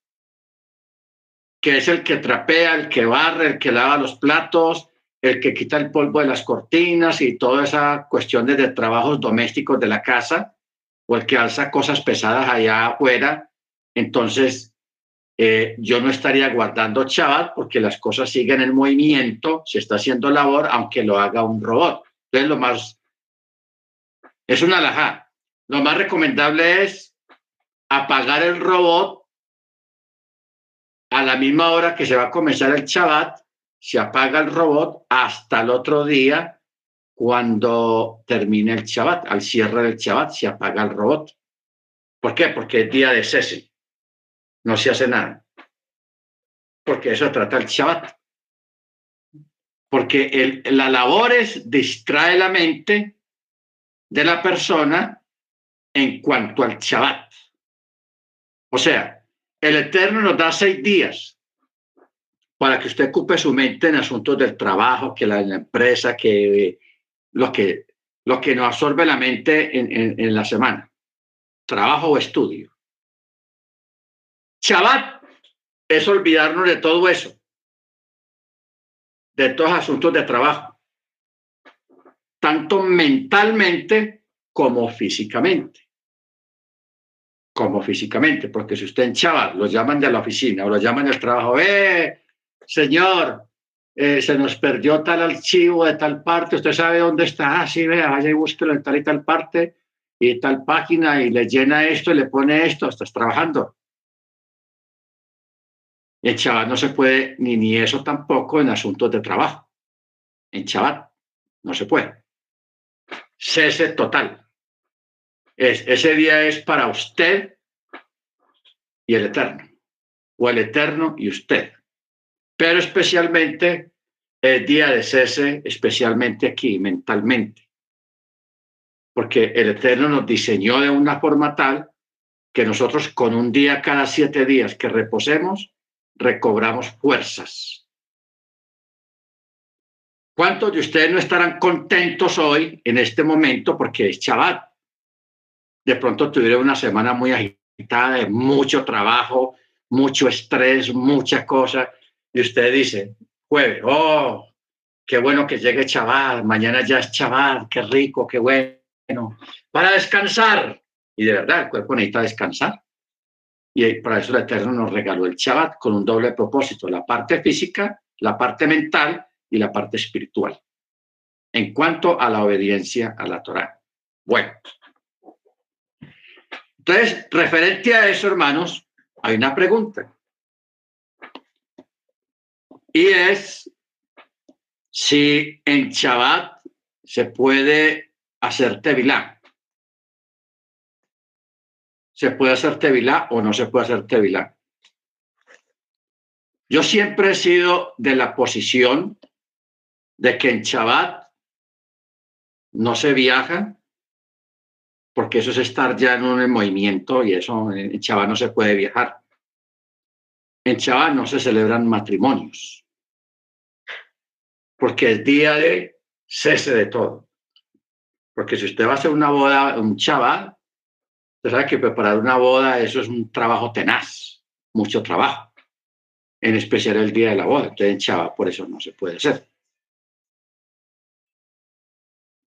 que es el que trapea, el que barre, el que lava los platos, el que quita el polvo de las cortinas y toda esa cuestión de trabajos domésticos de la casa, o que alza cosas pesadas allá afuera, entonces eh, yo no estaría guardando chaval porque las cosas siguen en movimiento, se está haciendo labor, aunque lo haga un robot. Entonces, lo más, es una alajá. Lo más recomendable es apagar el robot a la misma hora que se va a comenzar el Shabbat, se apaga el robot hasta el otro día cuando termine el Shabbat. Al cierre del Shabbat se apaga el robot. ¿Por qué? Porque es día de cese. No se hace nada. Porque eso trata el Shabbat. Porque el, la labor es distrae la mente de la persona en cuanto al Shabbat. O sea, el Eterno nos da seis días para que usted ocupe su mente en asuntos del trabajo, que la, la empresa, que lo que lo que nos absorbe la mente en, en, la semana, trabajo o estudio. Shabbat es olvidarnos de todo eso, de todos asuntos de trabajo, tanto mentalmente como físicamente. Como físicamente, porque si usted en Shabbat lo llaman de la oficina o lo llaman del trabajo, ¡eh, señor! Eh, se nos perdió tal archivo de tal parte, usted sabe dónde está, ah, sí, vea, vaya y búsquelo en tal y tal parte y tal página y le llena esto y le pone esto, estás trabajando. En Shabbat no se puede, ni, ni eso tampoco en asuntos de trabajo. En Shabbat no se puede. Cese total. Es, ese día es para usted y el Eterno, o el Eterno y usted. Pero especialmente el día de cese, especialmente aquí, mentalmente. Porque el Eterno nos diseñó de una forma tal que nosotros con un día cada siete días que reposemos, recobramos fuerzas. ¿Cuántos de ustedes no estarán contentos hoy, en este momento, porque es Shabbat? De pronto tuvieron una semana muy agitada, de mucho trabajo, mucho estrés, muchas cosas, y usted dice, jueves, oh, qué bueno que llegue Shabbat, mañana ya es Shabbat, qué rico, qué bueno, para descansar. Y de verdad, el cuerpo necesita descansar. Y para eso el Eterno nos regaló el Shabbat con un doble propósito, la parte física, la parte mental y la parte espiritual, en cuanto a la obediencia a la Torah. Bueno, entonces, referente a eso, hermanos, hay una pregunta. Y es si en Shabbat se puede hacer tevilá. ¿Se puede hacer tevilá o no se puede hacer tevilá? Yo siempre he sido de la posición de que en Shabbat no se viaja, porque eso es estar ya en un movimiento y eso en Shabbat no se puede viajar. En Shabbat no se celebran matrimonios, porque es día de cese de todo. Porque si usted va a hacer una boda, un Shabbat, usted sabe que preparar una boda, eso es un trabajo tenaz, mucho trabajo, en especial el día de la boda. Entonces en Shabbat por eso no se puede hacer.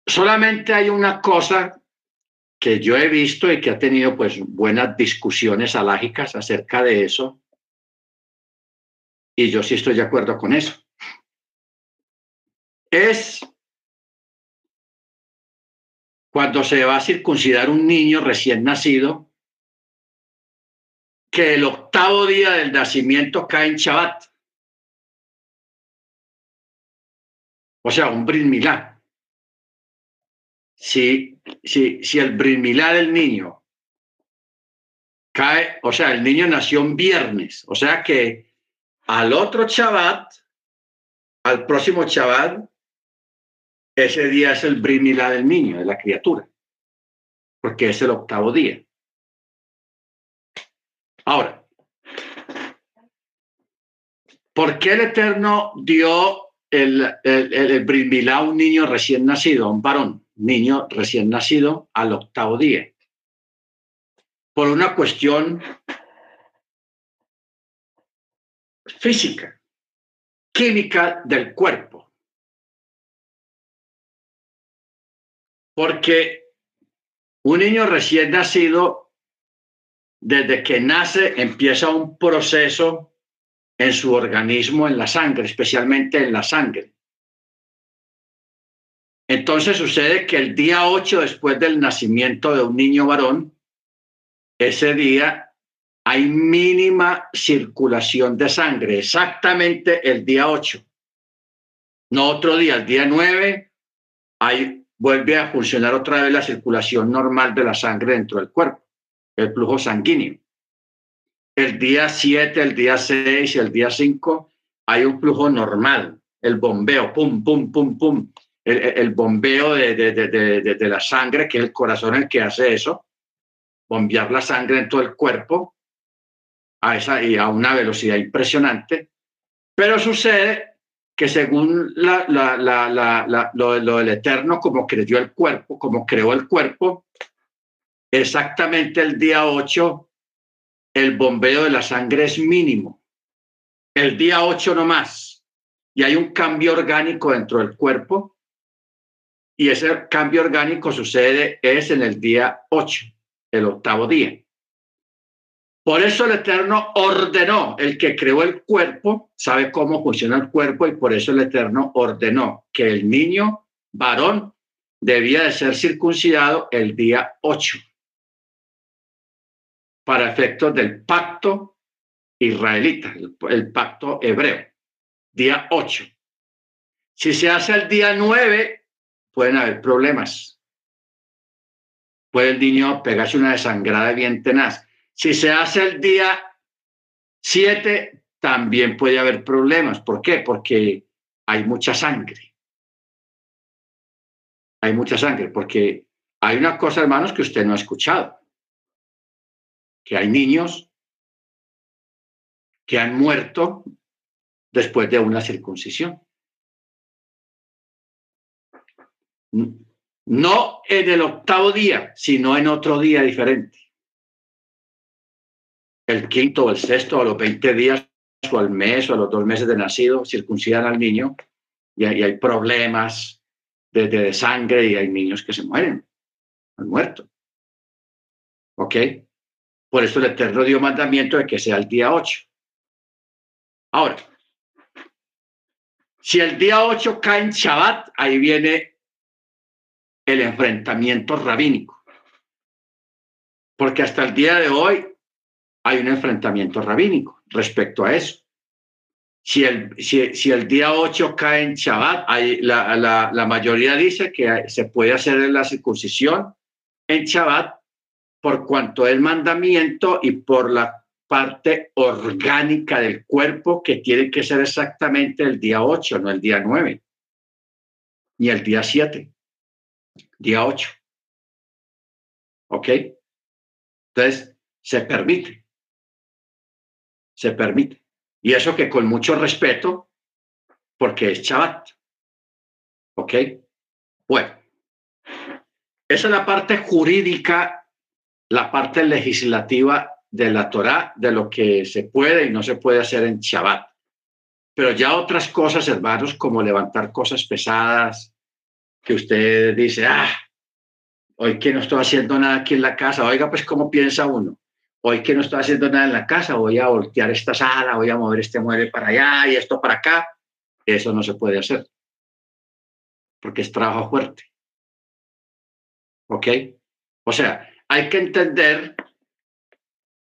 Solamente hay una cosa que yo he visto y que ha tenido pues buenas discusiones alágicas acerca de eso, y yo sí estoy de acuerdo con eso. Es cuando se va a circuncidar un niño recién nacido, que el octavo día del nacimiento cae en Shabbat. O sea, un Brit Milá. Si, si, si el Brit Milá del niño cae, o sea, el niño nació un viernes, o sea que al otro Shabbat, al próximo Shabbat, ese día es el Brimilá del niño, de la criatura, porque es el octavo día. Ahora, ¿por qué el Eterno dio el, el, el Brimilá a un niño recién nacido, a un varón, niño recién nacido, al octavo día? Por una cuestión física, química del cuerpo. Porque un niño recién nacido, desde que nace, empieza un proceso en su organismo, en la sangre, especialmente en la sangre. Entonces sucede que el día 8 después del nacimiento de un niño varón, ese día hay mínima circulación de sangre, exactamente el día 8. No otro día, el día 9, hay, vuelve a funcionar otra vez la circulación normal de la sangre dentro del cuerpo, el flujo sanguíneo. El día 7, el día 6 y el día 5 hay un flujo normal, el bombeo, pum, pum, pum, pum, el, bombeo de, de, la sangre, que es el corazón el que hace eso, bombear la sangre en todo el cuerpo a esa y a una velocidad impresionante, pero sucede que según la, lo, del Eterno, como creó el cuerpo, como creó el cuerpo, exactamente el día 8, el bombeo de la sangre es mínimo. El día 8 no más. Y hay un cambio orgánico dentro del cuerpo. Y ese cambio orgánico sucede es en el día 8, el octavo día. Por eso el Eterno ordenó, el que creó el cuerpo, sabe cómo funciona el cuerpo y por eso el Eterno ordenó que el niño varón debía de ser circuncidado el día 8 para efectos del pacto israelita, el, pacto hebreo, día 8. Si se hace el día 9, pueden haber problemas. Puede el niño pegarse una desangrada bien tenaz si se hace el día 7, también puede haber problemas. ¿Por qué? Porque hay mucha sangre. Hay mucha sangre, porque hay una cosa, hermanos, que usted no ha escuchado. Que hay niños que han muerto después de una circuncisión. No en el octavo día, sino en otro día diferente el quinto o el sexto, a los 20 días o al mes o a los dos meses de nacido, circuncidan al niño y hay, problemas de, sangre y hay niños que se mueren, han muerto. ¿Ok? Por eso el Eterno dio mandamiento de que sea el día 8. Ahora, si el día 8 cae en Shabbat, ahí viene el enfrentamiento rabínico. Porque hasta el día de hoy hay un enfrentamiento rabínico respecto a eso. Si el, si, el día 8 cae en Shabbat, hay, la, la, la, mayoría dice que se puede hacer la circuncisión en Shabbat por cuanto es mandamiento y por la parte orgánica del cuerpo que tiene que ser exactamente el día 8, no el día 9, ni el día 7, día 8. ¿Ok? Entonces, se permite se permite. Y eso que con mucho respeto, porque es Shabbat. ¿Ok? Bueno, esa es la parte jurídica, la parte legislativa de la Torá, de lo que se puede y no se puede hacer en Shabbat. Pero ya otras cosas, hermanos, como levantar cosas pesadas, que usted dice, ah, hoy que no estoy haciendo nada aquí en la casa, oiga, pues, ¿cómo piensa uno? Hoy que no estoy haciendo nada en la casa, voy a voltear esta sala, voy a mover este mueble para allá y esto para acá. Eso no se puede hacer, porque es trabajo fuerte. ¿Ok? O sea, hay que entender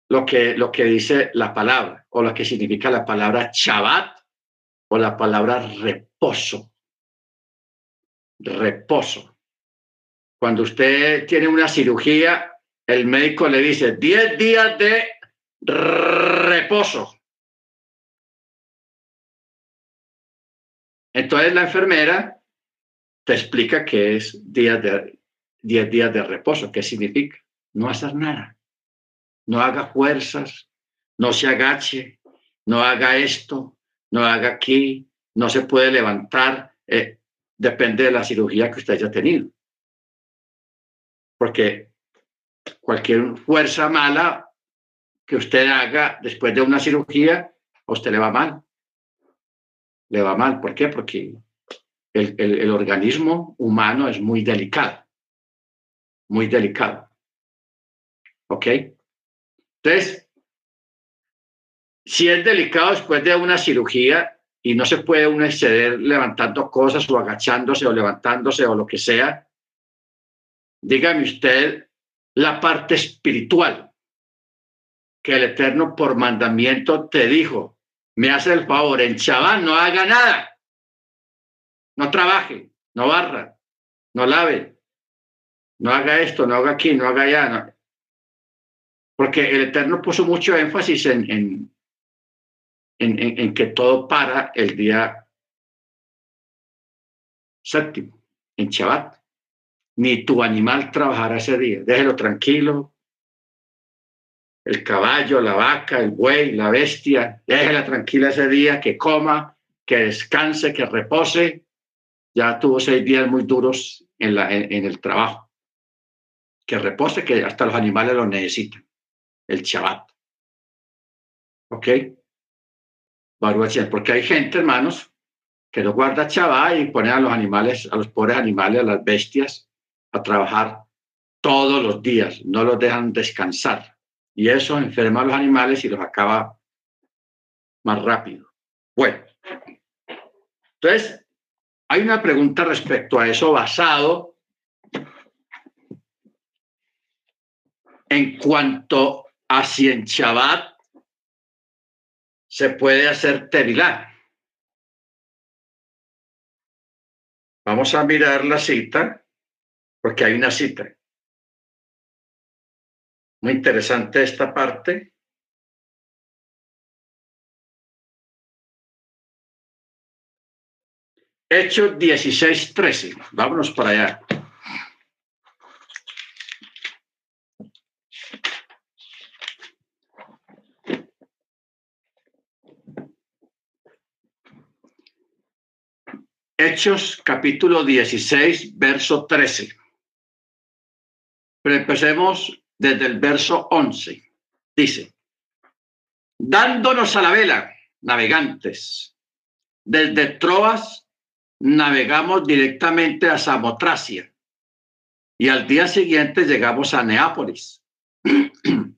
lo que, lo que dice la palabra o lo que significa la palabra Shabbat o la palabra reposo. Reposo. Cuando usted tiene una cirugía, el médico le dice 10 días de reposo. Entonces la enfermera te explica que es días de, 10 días de reposo. ¿Qué significa? No hacer nada. No haga fuerzas, no se agache, no haga esto, no haga aquí, no se puede levantar. Eh, depende de la cirugía que usted haya tenido. Porque cualquier fuerza mala que usted haga después de una cirugía, a usted le va mal. Le va mal. ¿Por qué? Porque el, organismo humano es muy delicado. Muy delicado. ¿Ok? Entonces, si es delicado después de una cirugía y no se puede uno exceder levantando cosas o agachándose o levantándose o lo que sea, dígame usted la parte espiritual, que el Eterno por mandamiento te dijo, me hace el favor, en Chabán no haga nada, no trabaje, no barra, no lave, no haga esto, no haga aquí, no haga allá. Porque el Eterno puso mucho énfasis en, en, en, que todo para el día séptimo, en Shabbat. Ni tu animal trabajará ese día. Déjelo tranquilo. El caballo, la vaca, el buey, la bestia, déjela tranquila ese día, que coma, que descanse, que repose. Ya tuvo seis días muy duros en, la, en, el trabajo. Que repose, que hasta los animales lo necesitan. El Shabbat. ¿Ok? Porque hay gente, hermanos, que no guarda Shabbat y pone a los animales, a los pobres animales, a las bestias, a trabajar todos los días, no los dejan descansar. Y eso enferma a los animales y los acaba más rápido. Bueno, entonces, hay una pregunta respecto a eso basado en cuanto a si en Shabbat se puede hacer tevilá. Vamos a mirar la cita porque hay una cita. Muy interesante esta parte. Hechos 16, 13. Vámonos para allá. Hechos capítulo 16, verso 13. Pero empecemos desde el verso 11. Dice, dándonos a la vela, navegantes, desde Troas navegamos directamente a Samotracia. Y al día siguiente llegamos a Neápolis. (clears throat)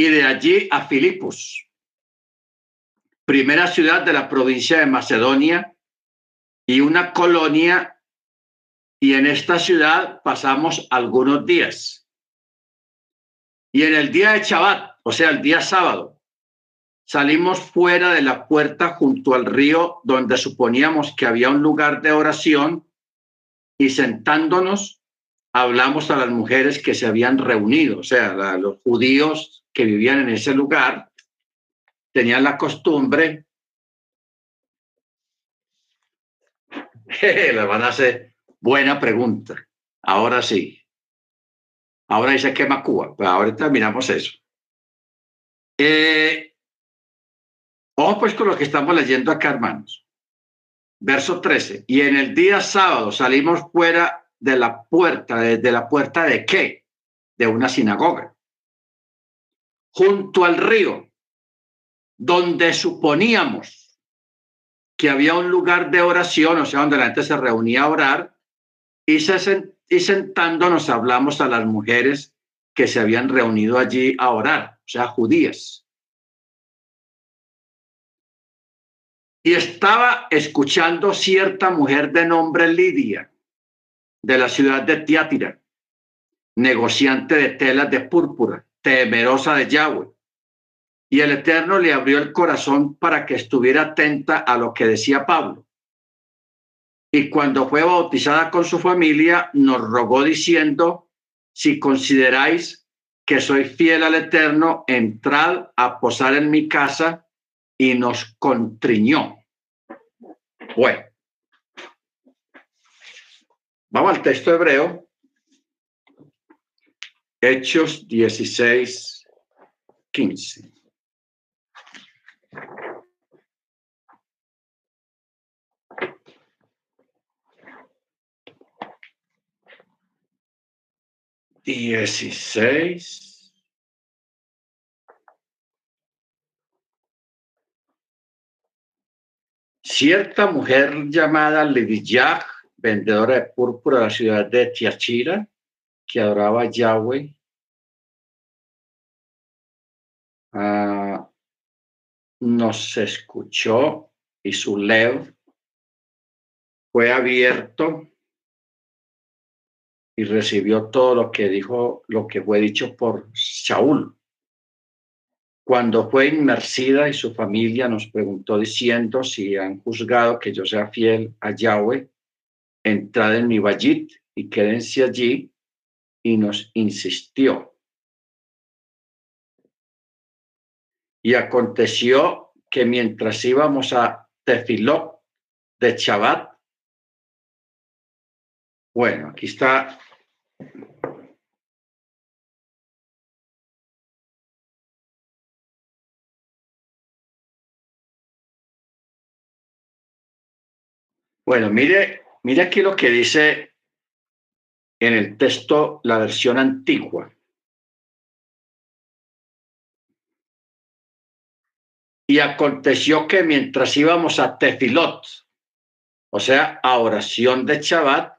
Y de allí a Filipos, primera ciudad de la provincia de Macedonia y una colonia y en esta ciudad pasamos algunos días. Y en el día de Shabbat, o sea, el día sábado, salimos fuera de la puerta junto al río donde suponíamos que había un lugar de oración y sentándonos hablamos a las mujeres que se habían reunido, o sea, los judíos que vivían en ese lugar tenían la costumbre, (laughs) la van a hacer Buena pregunta. Ahora sí. Ahora dice quema Cuba. Pues ahorita miramos eso. Eh, ojo pues con lo que estamos leyendo acá, hermanos. Verso 13. Y en el día sábado salimos fuera de la puerta, ¿de la puerta de qué? De una sinagoga. Junto al río, donde suponíamos que había un lugar de oración, o sea, donde la gente se reunía a orar, y, sentándonos hablamos a las mujeres que se habían reunido allí a orar, o sea, judías. Y estaba escuchando cierta mujer de nombre Lidia, de la ciudad de Tiátira, negociante de telas de púrpura, temerosa de Yahweh. Y el Eterno le abrió el corazón para que estuviera atenta a lo que decía Pablo y cuando fue bautizada con su familia, nos rogó diciendo, si consideráis que soy fiel al Eterno, entrad a posar en mi casa y nos contriñó. Bueno, vamos al texto hebreo, Hechos 16, 15. 16. Cierta mujer llamada Levillah, vendedora de púrpura de la ciudad de Tiachira, que adoraba a Yahweh, uh, nos escuchó y su leo fue abierto y recibió todo lo que dijo, lo que fue dicho por Saúl. cuando fue inmersida y su familia nos preguntó diciendo si han juzgado que yo sea fiel a Yahweh, entrad en mi vallit y quédense allí, y nos insistió. Y aconteció que mientras íbamos a Tefilot de Shabbat, bueno, aquí está Bueno, mire, mire aquí lo que dice en el texto la versión antigua. Y aconteció que mientras íbamos a Tefilot, o sea, a oración de Shabbat,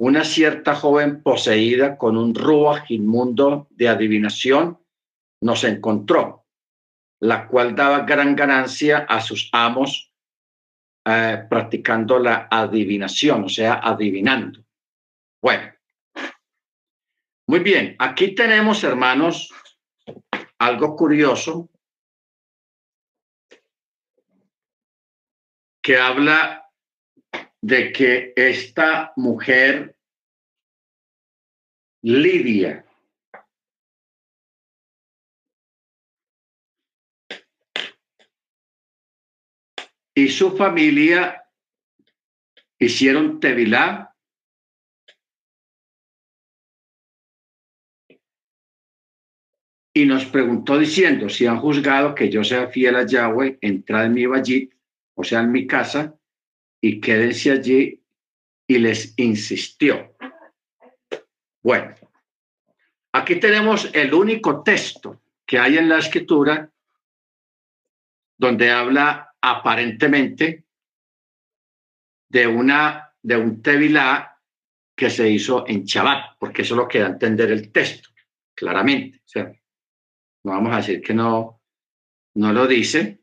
una cierta joven poseída con un ruaj inmundo de adivinación nos encontró, la cual daba gran ganancia a sus amos eh, practicando la adivinación, o sea, adivinando. Bueno, muy bien, aquí tenemos, hermanos, algo curioso que habla de que esta mujer, Lidia, y su familia hicieron Tevilá y nos preguntó diciendo, si han juzgado que yo sea fiel a Yahweh, entrad en mi vallit, o sea, en mi casa, y quédense allí, y les insistió. Bueno, aquí tenemos el único texto que hay en la escritura donde habla aparentemente de una de un tevilá que se hizo en Shabbat, porque eso es lo que da a entender el texto, claramente. O sea, no vamos a decir que no, no lo dice,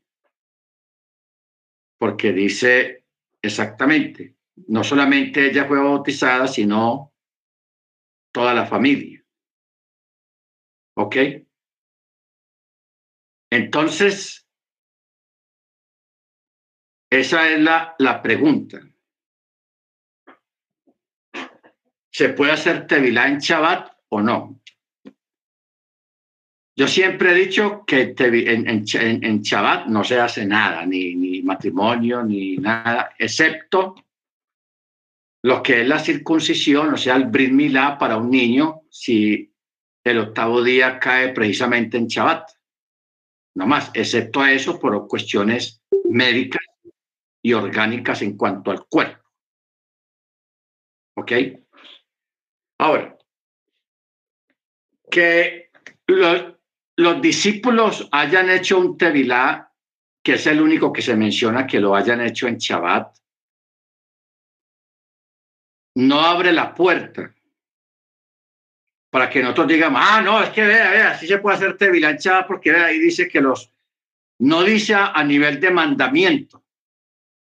porque dice exactamente, no solamente ella fue bautizada, sino toda la familia. ¿Ok? Entonces, esa es la, la pregunta. ¿Se puede hacer Tevilá en Shabbat o no? Yo siempre he dicho que en, en, en Shabbat no se hace nada, ni, ni matrimonio, ni nada, excepto lo que es la circuncisión, o sea, el Brit Milá para un niño, si el octavo día cae precisamente en Shabbat. No más, excepto eso por cuestiones médicas y orgánicas en cuanto al cuerpo. ¿Ok? Ahora, que los discípulos hayan hecho un tevilá, que es el único que se menciona que lo hayan hecho en Shabbat, no abre la puerta para que nosotros digamos, ah, no, es que vea, vea, así se puede hacer tevilá en Shabbat porque ahí dice que los, no dice a nivel de mandamiento,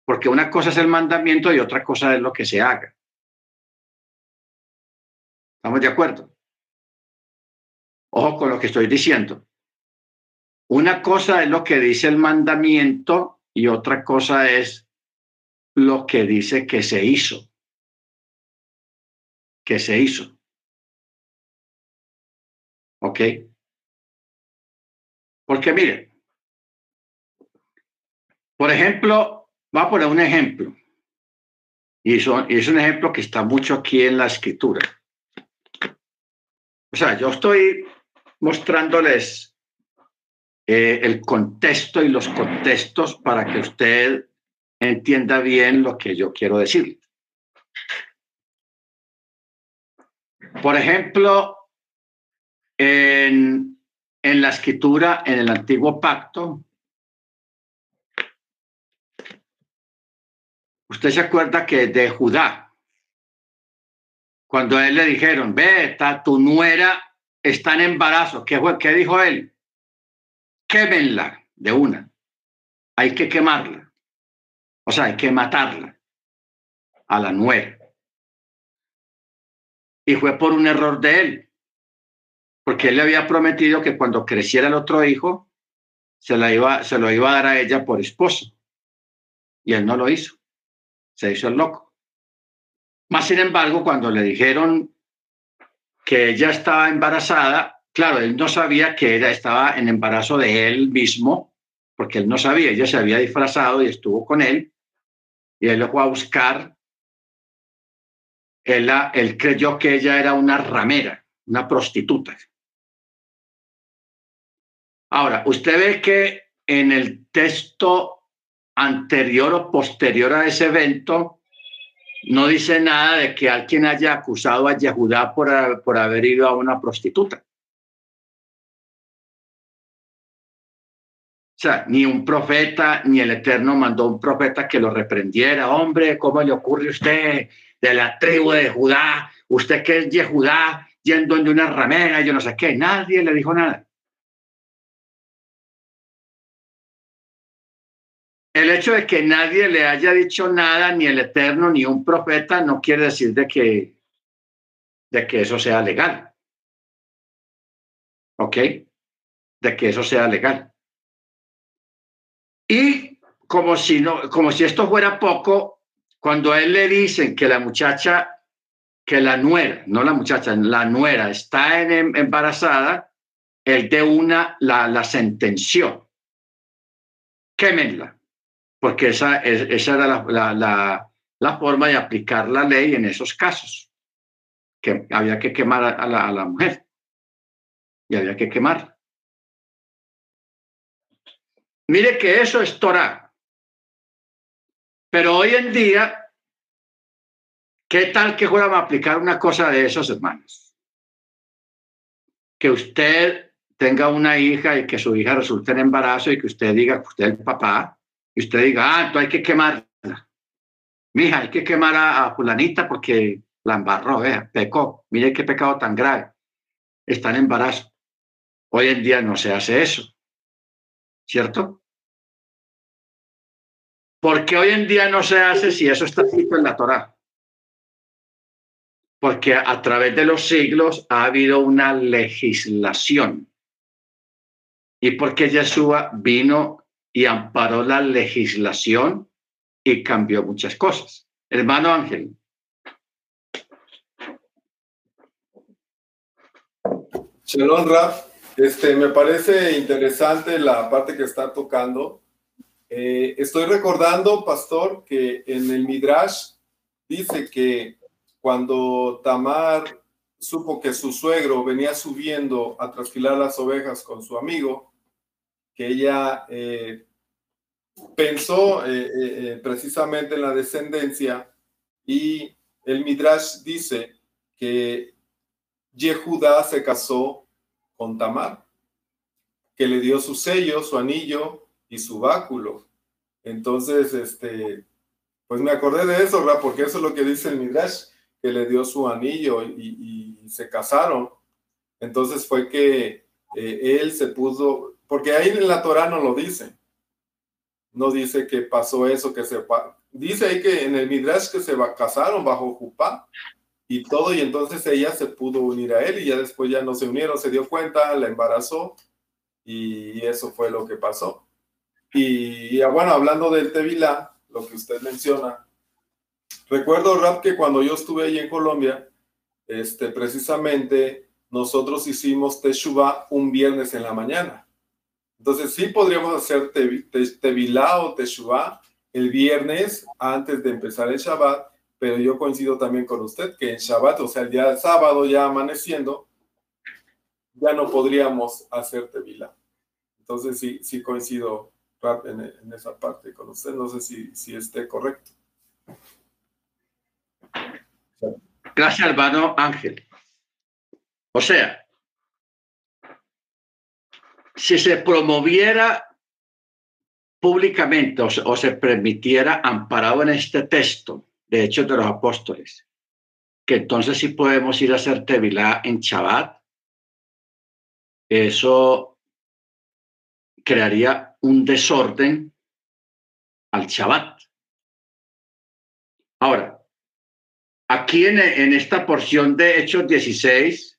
porque una cosa es el mandamiento y otra cosa es lo que se haga. ¿Estamos de acuerdo? Ojo con lo que estoy diciendo. Una cosa es lo que dice el mandamiento y otra cosa es lo que dice que se hizo. Que se hizo. ¿Ok? Porque mire, por ejemplo, Voy a poner un ejemplo. Y, eso, es un ejemplo que está mucho aquí en la escritura. O sea, yo estoy mostrándoles eh, el contexto y los contextos para que usted entienda bien lo que yo quiero decir. Por ejemplo, en, en la escritura, en el antiguo pacto, Usted se acuerda que de Judá, cuando a él le dijeron, ve, está, tu nuera está en embarazo, ¿qué, fue? ¿qué dijo él? Quémenla de una. Hay que quemarla. O sea, hay que matarla a la nuera. Y fue por un error de él, porque él le había prometido que cuando creciera el otro hijo, se, la iba, se lo iba a dar a ella por esposo. Y él no lo hizo. Se hizo el loco. Más sin embargo, cuando le dijeron que ella estaba embarazada, claro, él no sabía que ella estaba en embarazo de él mismo, porque él no sabía, ella se había disfrazado y estuvo con él, y él lo fue a buscar. Él, él creyó que ella era una ramera, una prostituta. Ahora, usted ve que en el texto anterior o posterior a ese evento no dice nada de que alguien haya acusado a Yehudá por, por haber ido a una prostituta. O sea, ni un profeta, ni el Eterno mandó un profeta que lo reprendiera. Hombre, ¿cómo le ocurre a usted de la tribu de Judá? Usted que es Yehudá, yendo en una ramera, yo no sé qué. Nadie le dijo nada. El hecho de que nadie le haya dicho nada, ni el Eterno, ni un profeta, no quiere decir de que, de que eso sea legal. ¿Ok? De que eso sea legal. Y como si, no, como si esto fuera poco, cuando a él le dicen que la muchacha, que la nuera, no la muchacha, la nuera está en, embarazada, él de una la, la sentenció. Quémenla porque esa, esa era la, la, la, forma de aplicar la ley en esos casos, que había que quemar a la, a la mujer y había que quemar. Mire que eso es Torah. Pero hoy en día, ¿qué tal que fuéramos a aplicar una cosa de esos hermanos? Que usted tenga una hija y que su hija resulte en embarazo y que usted diga que usted es el papá y usted diga, ah, entonces hay que quemarla. Mija, hay que quemar a, fulanita porque la embarró, vea, pecó. Mire qué pecado tan grave. Está en embarazo. Hoy en día no se hace eso. ¿Cierto? Porque hoy en día no se hace si eso está escrito en la Torah? Porque a través de los siglos ha habido una legislación. Y porque Yeshua vino y amparó la legislación y cambió muchas cosas. Hermano Ángel. Shalom Raf, este, me parece interesante la parte que está tocando. Eh, estoy recordando, pastor, que en el Midrash dice que cuando Tamar supo que su suegro venía subiendo a trasquilar las ovejas con su amigo, que ella eh, pensó eh, eh, precisamente en la descendencia y el Midrash dice que Yehudá se casó con Tamar, que le dio su sello, su anillo y su báculo. Entonces, este, pues me acordé de eso. Porque eso es lo que dice el Midrash, que le dio su anillo y se casaron. Entonces fue que él se puso, porque ahí en la Torah no lo dice. No dice que pasó eso, que se... Dice ahí que en el Midrash que se casaron bajo Jupá y todo, y entonces ella se pudo unir a él y ya después ya no se unieron, se dio cuenta, la embarazó y eso fue lo que pasó. Y, bueno, hablando del Tevilá, lo que usted menciona, recuerdo, Rap, que cuando yo estuve ahí en Colombia, este, precisamente nosotros hicimos Teshuvah un viernes en la mañana. Entonces sí podríamos hacer Tevilá o Teshuvah el viernes antes de empezar el Shabbat, pero yo coincido también con usted que en Shabbat, o sea, el día sábado ya amaneciendo, ya no podríamos hacer Tevilá. Entonces sí, sí coincido en, esa parte con usted. No sé si, si esté correcto. Gracias, hermano Ángel. O sea, si se promoviera públicamente o se, permitiera, amparado en este texto de Hechos de los Apóstoles, que entonces sí podemos ir a hacer Tevilá en Shabbat, eso crearía un desorden al Shabbat. Ahora, aquí en, en esta porción de Hechos 16,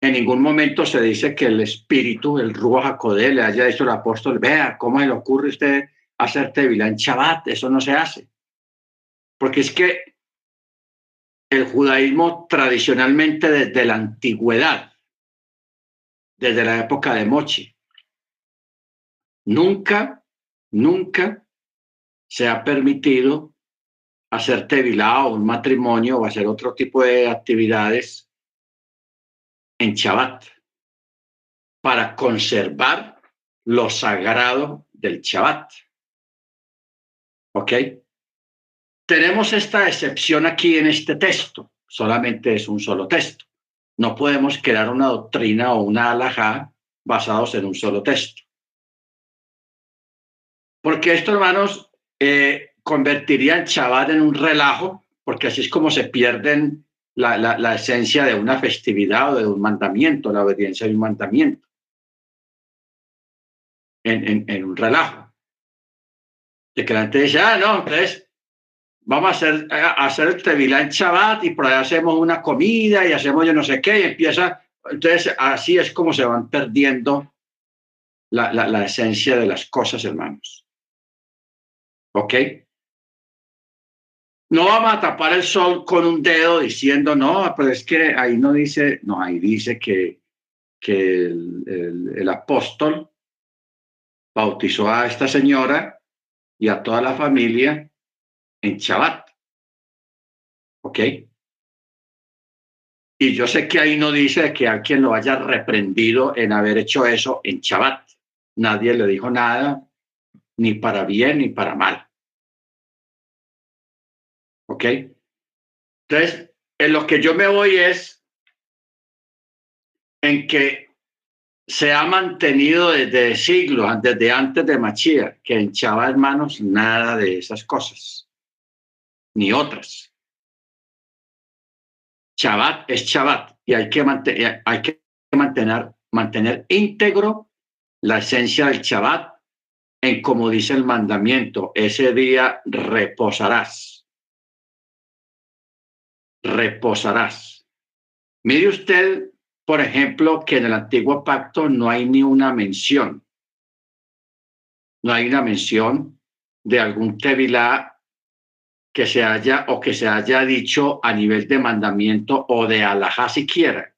en ningún momento se dice que el espíritu, el Ruach le haya dicho al apóstol, vea, ¿cómo le ocurre a usted hacer Tevilá en Shabbat? Eso no se hace. Porque es que el judaísmo tradicionalmente desde la antigüedad, desde la época de Mochi, nunca, nunca se ha permitido hacer tevilá o un matrimonio o hacer otro tipo de actividades en Shabbat para conservar lo sagrado del Shabbat. ¿Ok? Tenemos esta excepción aquí en este texto, solamente es un solo texto. No podemos crear una doctrina o una alajá basados en un solo texto. Porque esto, hermanos, eh, convertiría el Shabbat en un relajo, porque así es como se pierden la, la, esencia de una festividad o de un mandamiento, la obediencia de un mandamiento, en, en, un relajo. De que la gente dice, ah, no, entonces vamos a hacer, a hacer el Tevilá en Shabbat y por ahí hacemos una comida y hacemos yo no sé qué y empieza, entonces así es como se van perdiendo la, la, la esencia de las cosas, hermanos. ¿Ok? No vamos a tapar el sol con un dedo diciendo, no, pero es que ahí no dice, no, ahí dice que, que el, el apóstol bautizó a esta señora y a toda la familia en Shabbat. ¿Ok? Y yo sé que ahí no dice que alguien lo haya reprendido en haber hecho eso en Shabbat. Nadie le dijo nada, ni para bien ni para mal. ¿Ok? Entonces, en lo que yo me voy es en que se ha mantenido desde siglos, desde antes de Machía, que en Shabbat, hermanos, nada de esas cosas ni otras. Shabbat es Shabbat y hay que, mantener, hay que mantener, mantener íntegro la esencia del Shabbat en como dice el mandamiento, ese día reposarás. Reposarás. Mire usted, por ejemplo, que en el antiguo pacto no hay ni una mención. No hay una mención de algún tevilá que se haya o que se haya dicho a nivel de mandamiento o de alajá siquiera.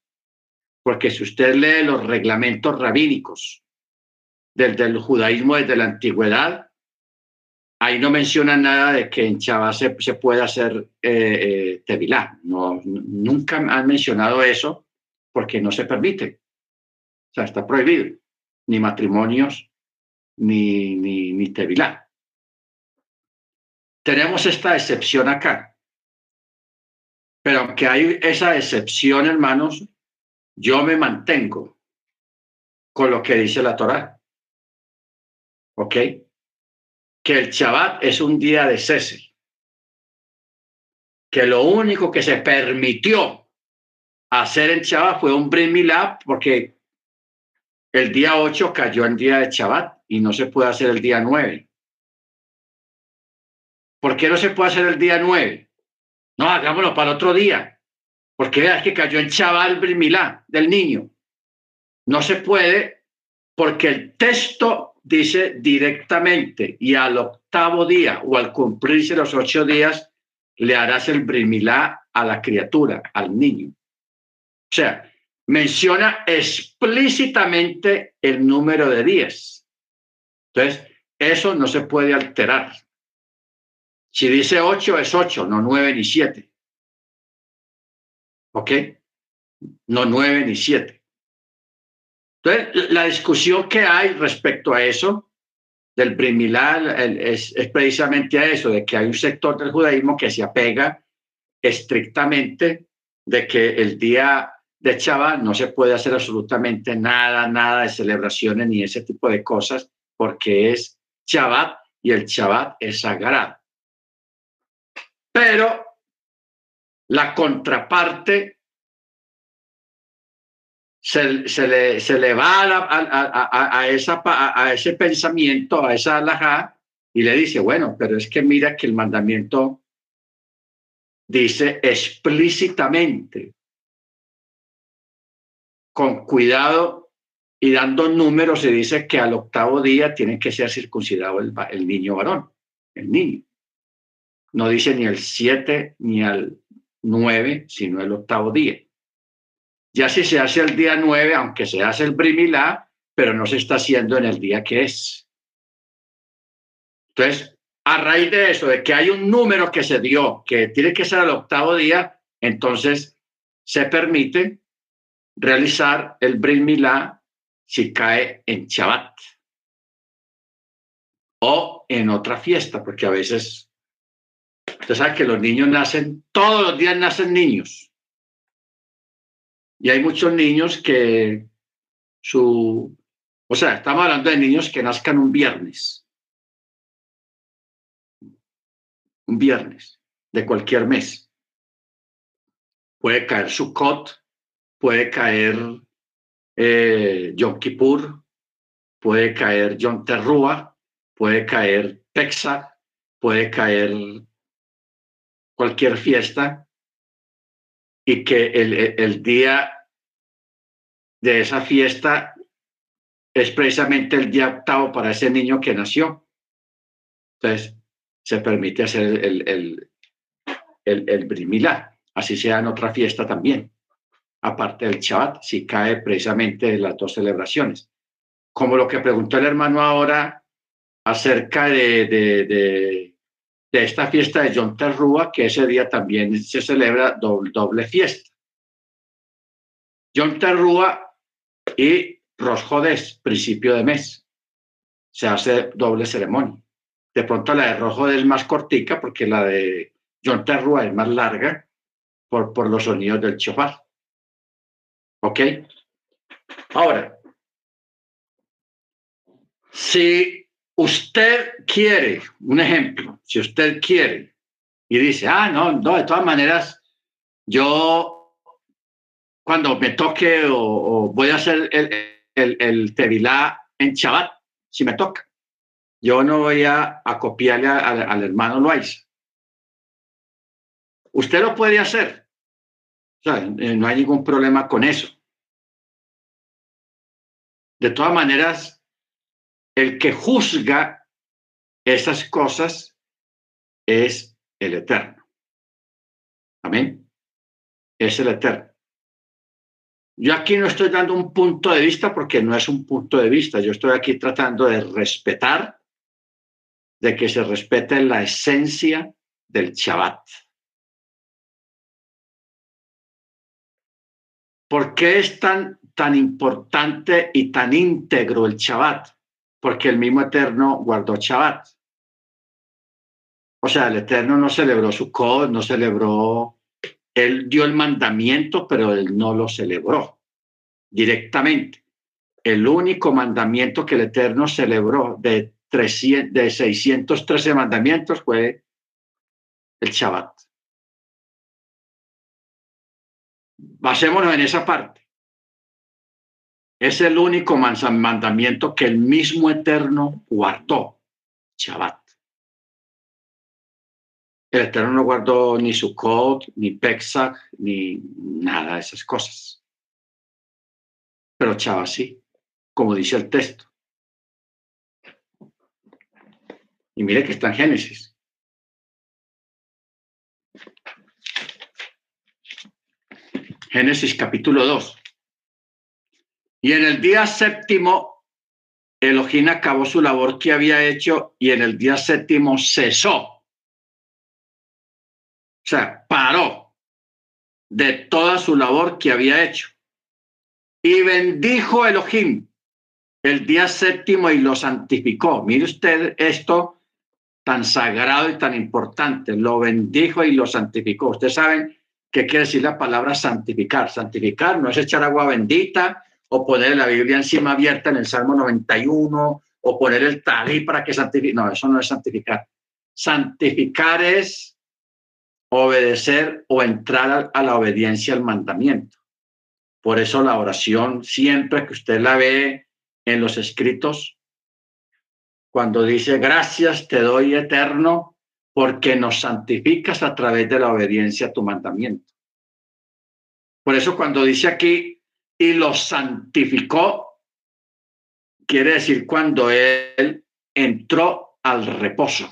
Porque si usted lee los reglamentos rabínicos desde el judaísmo desde la antigüedad, ahí no menciona nada de que en Chava se, se pueda hacer eh, eh, tevilá. No, nunca han mencionado eso porque no se permite. O sea, está prohibido. Ni matrimonios, ni, ni, ni tevilá tenemos esta excepción acá. Pero aunque hay esa excepción, hermanos, yo me mantengo con lo que dice la Torá. ¿Ok? Que el Shabbat es un día de cese. Que lo único que se permitió hacer en Shabbat fue un Brit porque el día 8 cayó en día de Shabbat y no se puede hacer el día 9. ¿Por qué no se puede hacer el día 9? No, hagámoslo para el otro día. Porque veas que cayó en chaval Brimilá del niño. No se puede porque el texto dice directamente y al octavo día o al cumplirse los ocho días le harás el brimilá a la criatura, al niño. O sea, menciona explícitamente el número de días. Entonces, eso no se puede alterar. Si dice 8 es 8, no 9 ni 7. ¿Ok? No 9 ni 7. Entonces, la discusión que hay respecto a eso, del primilar, es, es, precisamente a eso, de que hay un sector del judaísmo que se apega estrictamente de que el día de Shabbat no se puede hacer absolutamente nada, nada de celebraciones ni ese tipo de cosas, porque es Shabbat y el Shabbat es sagrado. Pero la contraparte se, le, se le, va a, esa, a, ese pensamiento, a esa alajá, y le dice, bueno, pero es que mira que el mandamiento dice explícitamente con cuidado y dando números se dice que al octavo día tiene que ser circuncidado el, el niño varón, el niño. No dice ni el siete ni al nueve, sino el octavo día. Ya si se hace el día nueve, aunque se hace el brimilá, pero no se está haciendo en el día que es. Entonces, a raíz de eso, de que hay un número que se dio, que tiene que ser el octavo día, entonces se permite realizar el Brit Milá si cae en Shabbat o en otra fiesta, porque a veces, usted sabe que los niños nacen, todos los días nacen niños. Y hay muchos niños que su, o sea, estamos hablando de niños que nazcan un viernes. Un viernes de cualquier mes. Puede caer Sukkot, puede caer eh, Yom Kippur, puede caer Yom Terrua, puede caer Pesach, puede caer cualquier fiesta y que el, el día de esa fiesta es precisamente el día octavo para ese niño que nació. Entonces, se permite hacer el, el, el, el brimilá, así sea en otra fiesta también aparte del Shabbat, si cae precisamente de las dos celebraciones. Como lo que preguntó el hermano ahora acerca de, de, esta fiesta de Yom Teruah, que ese día también se celebra doble, fiesta. Yom Teruah y Rosh principio de mes. Se hace doble ceremonia. De pronto la de Rojo es más cortica porque la de Yom Teruah es más larga por, por los sonidos del chofar. ¿Ok? Ahora, si usted quiere, un ejemplo, si usted quiere y dice, ah, no, no, de todas maneras, yo cuando me toque o, voy a hacer el, el, tevilá en Shabbat, si me toca, yo no voy a, a copiarle al, hermano Loaiza. Usted lo puede hacer, eh, no hay ningún problema con eso. De todas maneras, el que juzga esas cosas es el Eterno. Amén. Es el Eterno. Yo aquí no estoy dando un punto de vista porque no es un punto de vista. Yo estoy aquí tratando de respetar, de que se respete la esencia del Shabbat. ¿Por qué es tan, tan importante y tan íntegro el Shabbat? Porque el mismo Eterno guardó Shabbat. O sea, el Eterno no celebró su cod, no celebró, él dio el mandamiento, pero él no lo celebró directamente. El único mandamiento que el Eterno celebró de, 300, de 613 mandamientos fue el Shabbat. Basémonos en esa parte. Es el único mandamiento que el mismo Eterno guardó, Shabbat. El Eterno no guardó ni Sukkot, ni Pesach, ni nada de esas cosas. Pero Shabbat sí, como dice el texto. Y mire que está en Génesis. Génesis capítulo 2. Y en el día séptimo, Elohim acabó su labor que había hecho y en el día séptimo cesó. O sea, paró de toda su labor que había hecho. Y bendijo Elohim el día séptimo y lo santificó. Mire usted esto tan sagrado y tan importante. Lo bendijo y lo santificó. Ustedes saben ¿Qué quiere decir la palabra santificar? Santificar no es echar agua bendita o poner la Biblia encima abierta en el Salmo 91 o poner el talí para que santifique. No, eso no es santificar. Santificar es obedecer o entrar a la obediencia al mandamiento. Por eso la oración, siempre que usted la ve en los escritos, cuando dice gracias te doy eterno, porque nos santificas a través de la obediencia a tu mandamiento. Por eso cuando dice aquí, y lo santificó, quiere decir cuando él entró al reposo,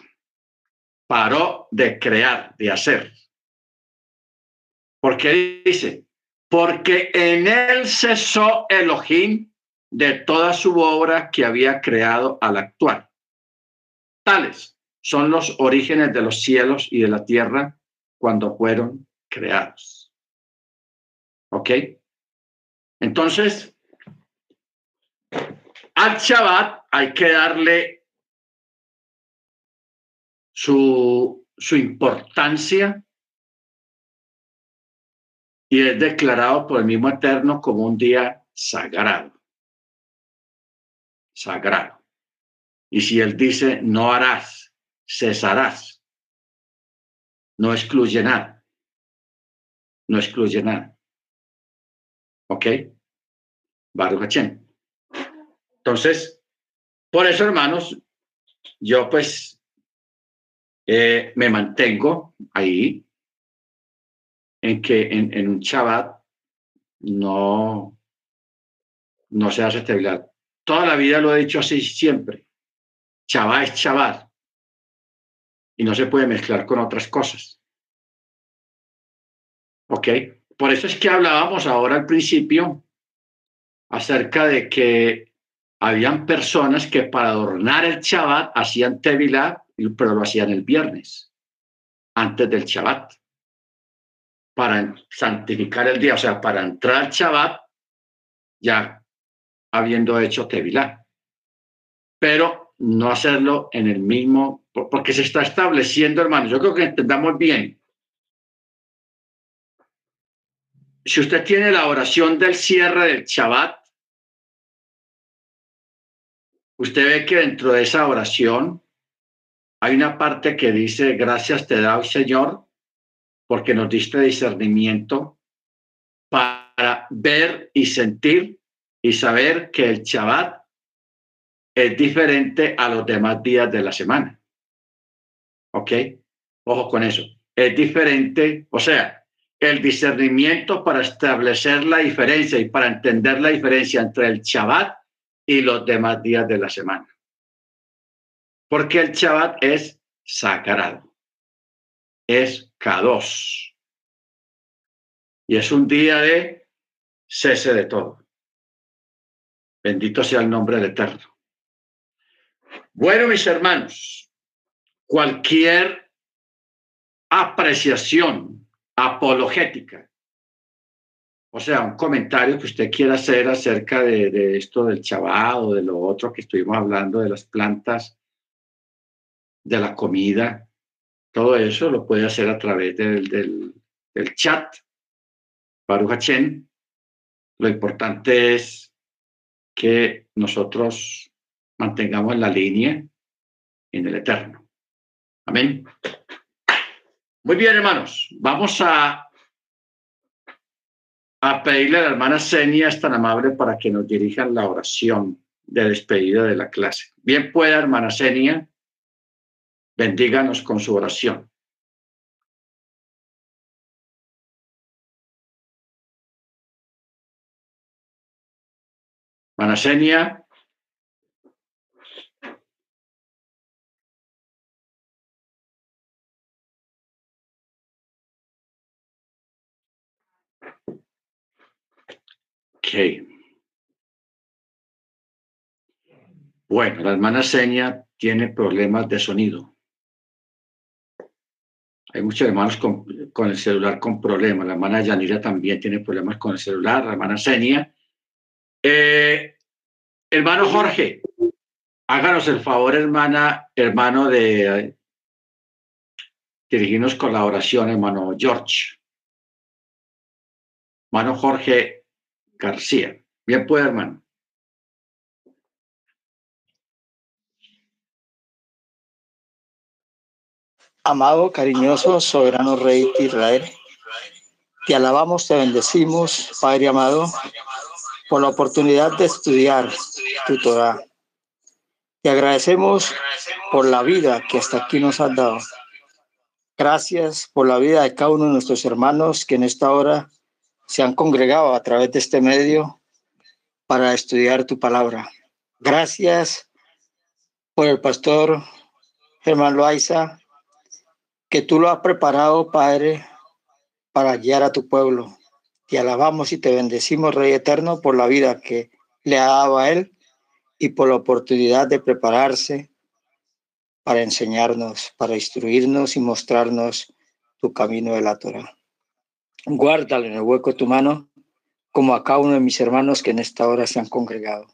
paró de crear, de hacer. Porque dice, porque en él cesó Elohim de toda su obra que había creado al actuar. Tales son los orígenes de los cielos y de la tierra cuando fueron creados. ¿Ok? Entonces, al Shabbat hay que darle su, su importancia y es declarado por el mismo Eterno como un día sagrado. Sagrado. Y si Él dice, no harás, cesarás, no excluye nada. No excluye nada. ¿Ok? Baruch Entonces, por eso, hermanos, yo pues eh, me mantengo ahí en que en, un Shabbat no, no se hace estabilidad. Toda la vida lo he dicho así siempre. Shabbat es Shabbat. Y no se puede mezclar con otras cosas. ¿Ok? Por eso es que hablábamos ahora al principio acerca de que habían personas que para adornar el Shabbat hacían Tevilá, pero lo hacían el viernes, antes del Shabbat para santificar el día, o sea, para entrar al Shabbat, ya habiendo hecho Tevilá. Pero no hacerlo en el mismo, porque se está estableciendo, hermano. Yo creo que entendamos bien. Si usted tiene la oración del cierre del Shabbat, usted ve que dentro de esa oración hay una parte que dice, gracias te da, Señor, porque nos diste discernimiento para ver y sentir y saber que el Shabbat es diferente a los demás días de la semana. ¿Ok? Ojo con eso. Es diferente, o sea, el discernimiento para establecer la diferencia y para entender la diferencia entre el Shabbat y los demás días de la semana. Porque el Shabbat es sagrado es K2. Y es un día de cese de todo. Bendito sea el nombre del Eterno. Bueno, mis hermanos, cualquier apreciación apologética, o sea, un comentario que usted quiera hacer acerca de, esto del chavado, de lo otro que estuvimos hablando, de las plantas, de la comida, todo eso lo puede hacer a través del, chat. Baruch Lo importante es que nosotros mantengamos la línea en el eterno. Amén. Muy bien, hermanos. Vamos a, pedirle a la hermana Senia, es tan amable, para que nos dirijan la oración de despedida de la clase. Bien pueda, hermana Senia. Bendíganos con su oración. Manasenia. Bueno, la hermana Seña tiene problemas de sonido. Hay muchos hermanos con, el celular con problemas. La hermana Yanira también tiene problemas con el celular, la hermana Senia. Eh, hermano Jorge, háganos el favor, hermana, hermano, de dirigirnos con la oración, hermano George. Hermano Jorge García. Bien puede, hermano. Amado, cariñoso, soberano Rey de Israel, te alabamos, te bendecimos, Padre amado, por la oportunidad de estudiar tu Torah. Te agradecemos por la vida que hasta aquí nos has dado. Gracias por la vida de cada uno de nuestros hermanos que en esta hora se han congregado a través de este medio para estudiar tu palabra. Gracias por el pastor Germán Loaiza, que tú lo has preparado, Padre, para guiar a tu pueblo. Te alabamos y te bendecimos, Rey Eterno, por la vida que le ha dado a él y por la oportunidad de prepararse para enseñarnos, para instruirnos y mostrarnos tu camino de la Torah. Guárdalo en el hueco de tu mano, como a cada uno de mis hermanos que en esta hora se han congregado.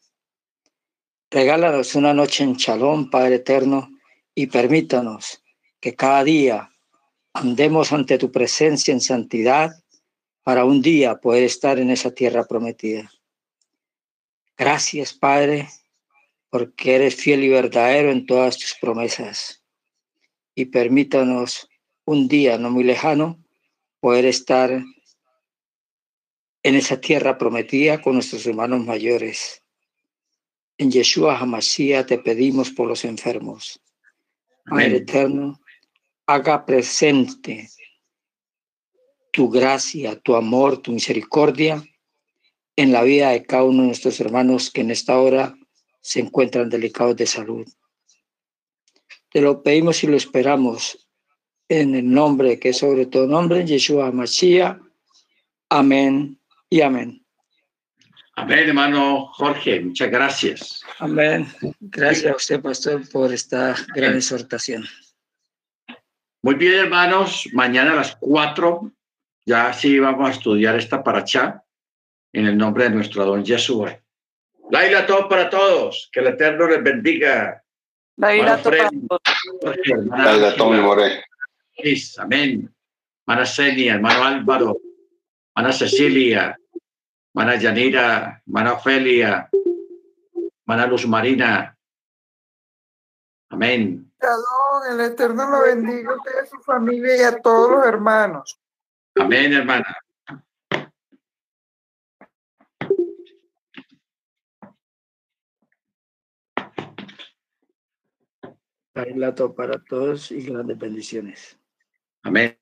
Regálanos una noche en chalón, Padre Eterno, y permítanos que cada día andemos ante tu presencia en santidad para un día poder estar en esa tierra prometida. Gracias, Padre, porque eres fiel y verdadero en todas tus promesas. Y permítanos un día no muy lejano poder estar en esa tierra prometida con nuestros hermanos mayores. En Yeshua Hamashiach te pedimos por los enfermos. Padre eterno, haga presente tu gracia, tu amor, tu misericordia en la vida de cada uno de nuestros hermanos que en esta hora se encuentran delicados de salud. Te lo pedimos y lo esperamos en el nombre que es sobre todo nombre, Yeshua Mashiach. Amén y amén. Amén, hermano Jorge, muchas gracias. Amén. Gracias a usted, pastor, por esta gran exhortación. Muy bien, hermanos, mañana a las cuatro ya sí vamos a estudiar esta paracha en el nombre de nuestro don Yeshua. Laila, todo para todos. Que el Eterno les bendiga. Laila, todo para todos. Laila, todo Amén. Mana Senia, hermano Álvaro, Mana Cecilia, Mana Yanira, Mana Ofelia, Mana Luz Marina. Amén. El Eterno lo bendiga a usted, a su familia y a todos los hermanos. Amén, hermana. Bailato para todos y grandes bendiciones. Amén.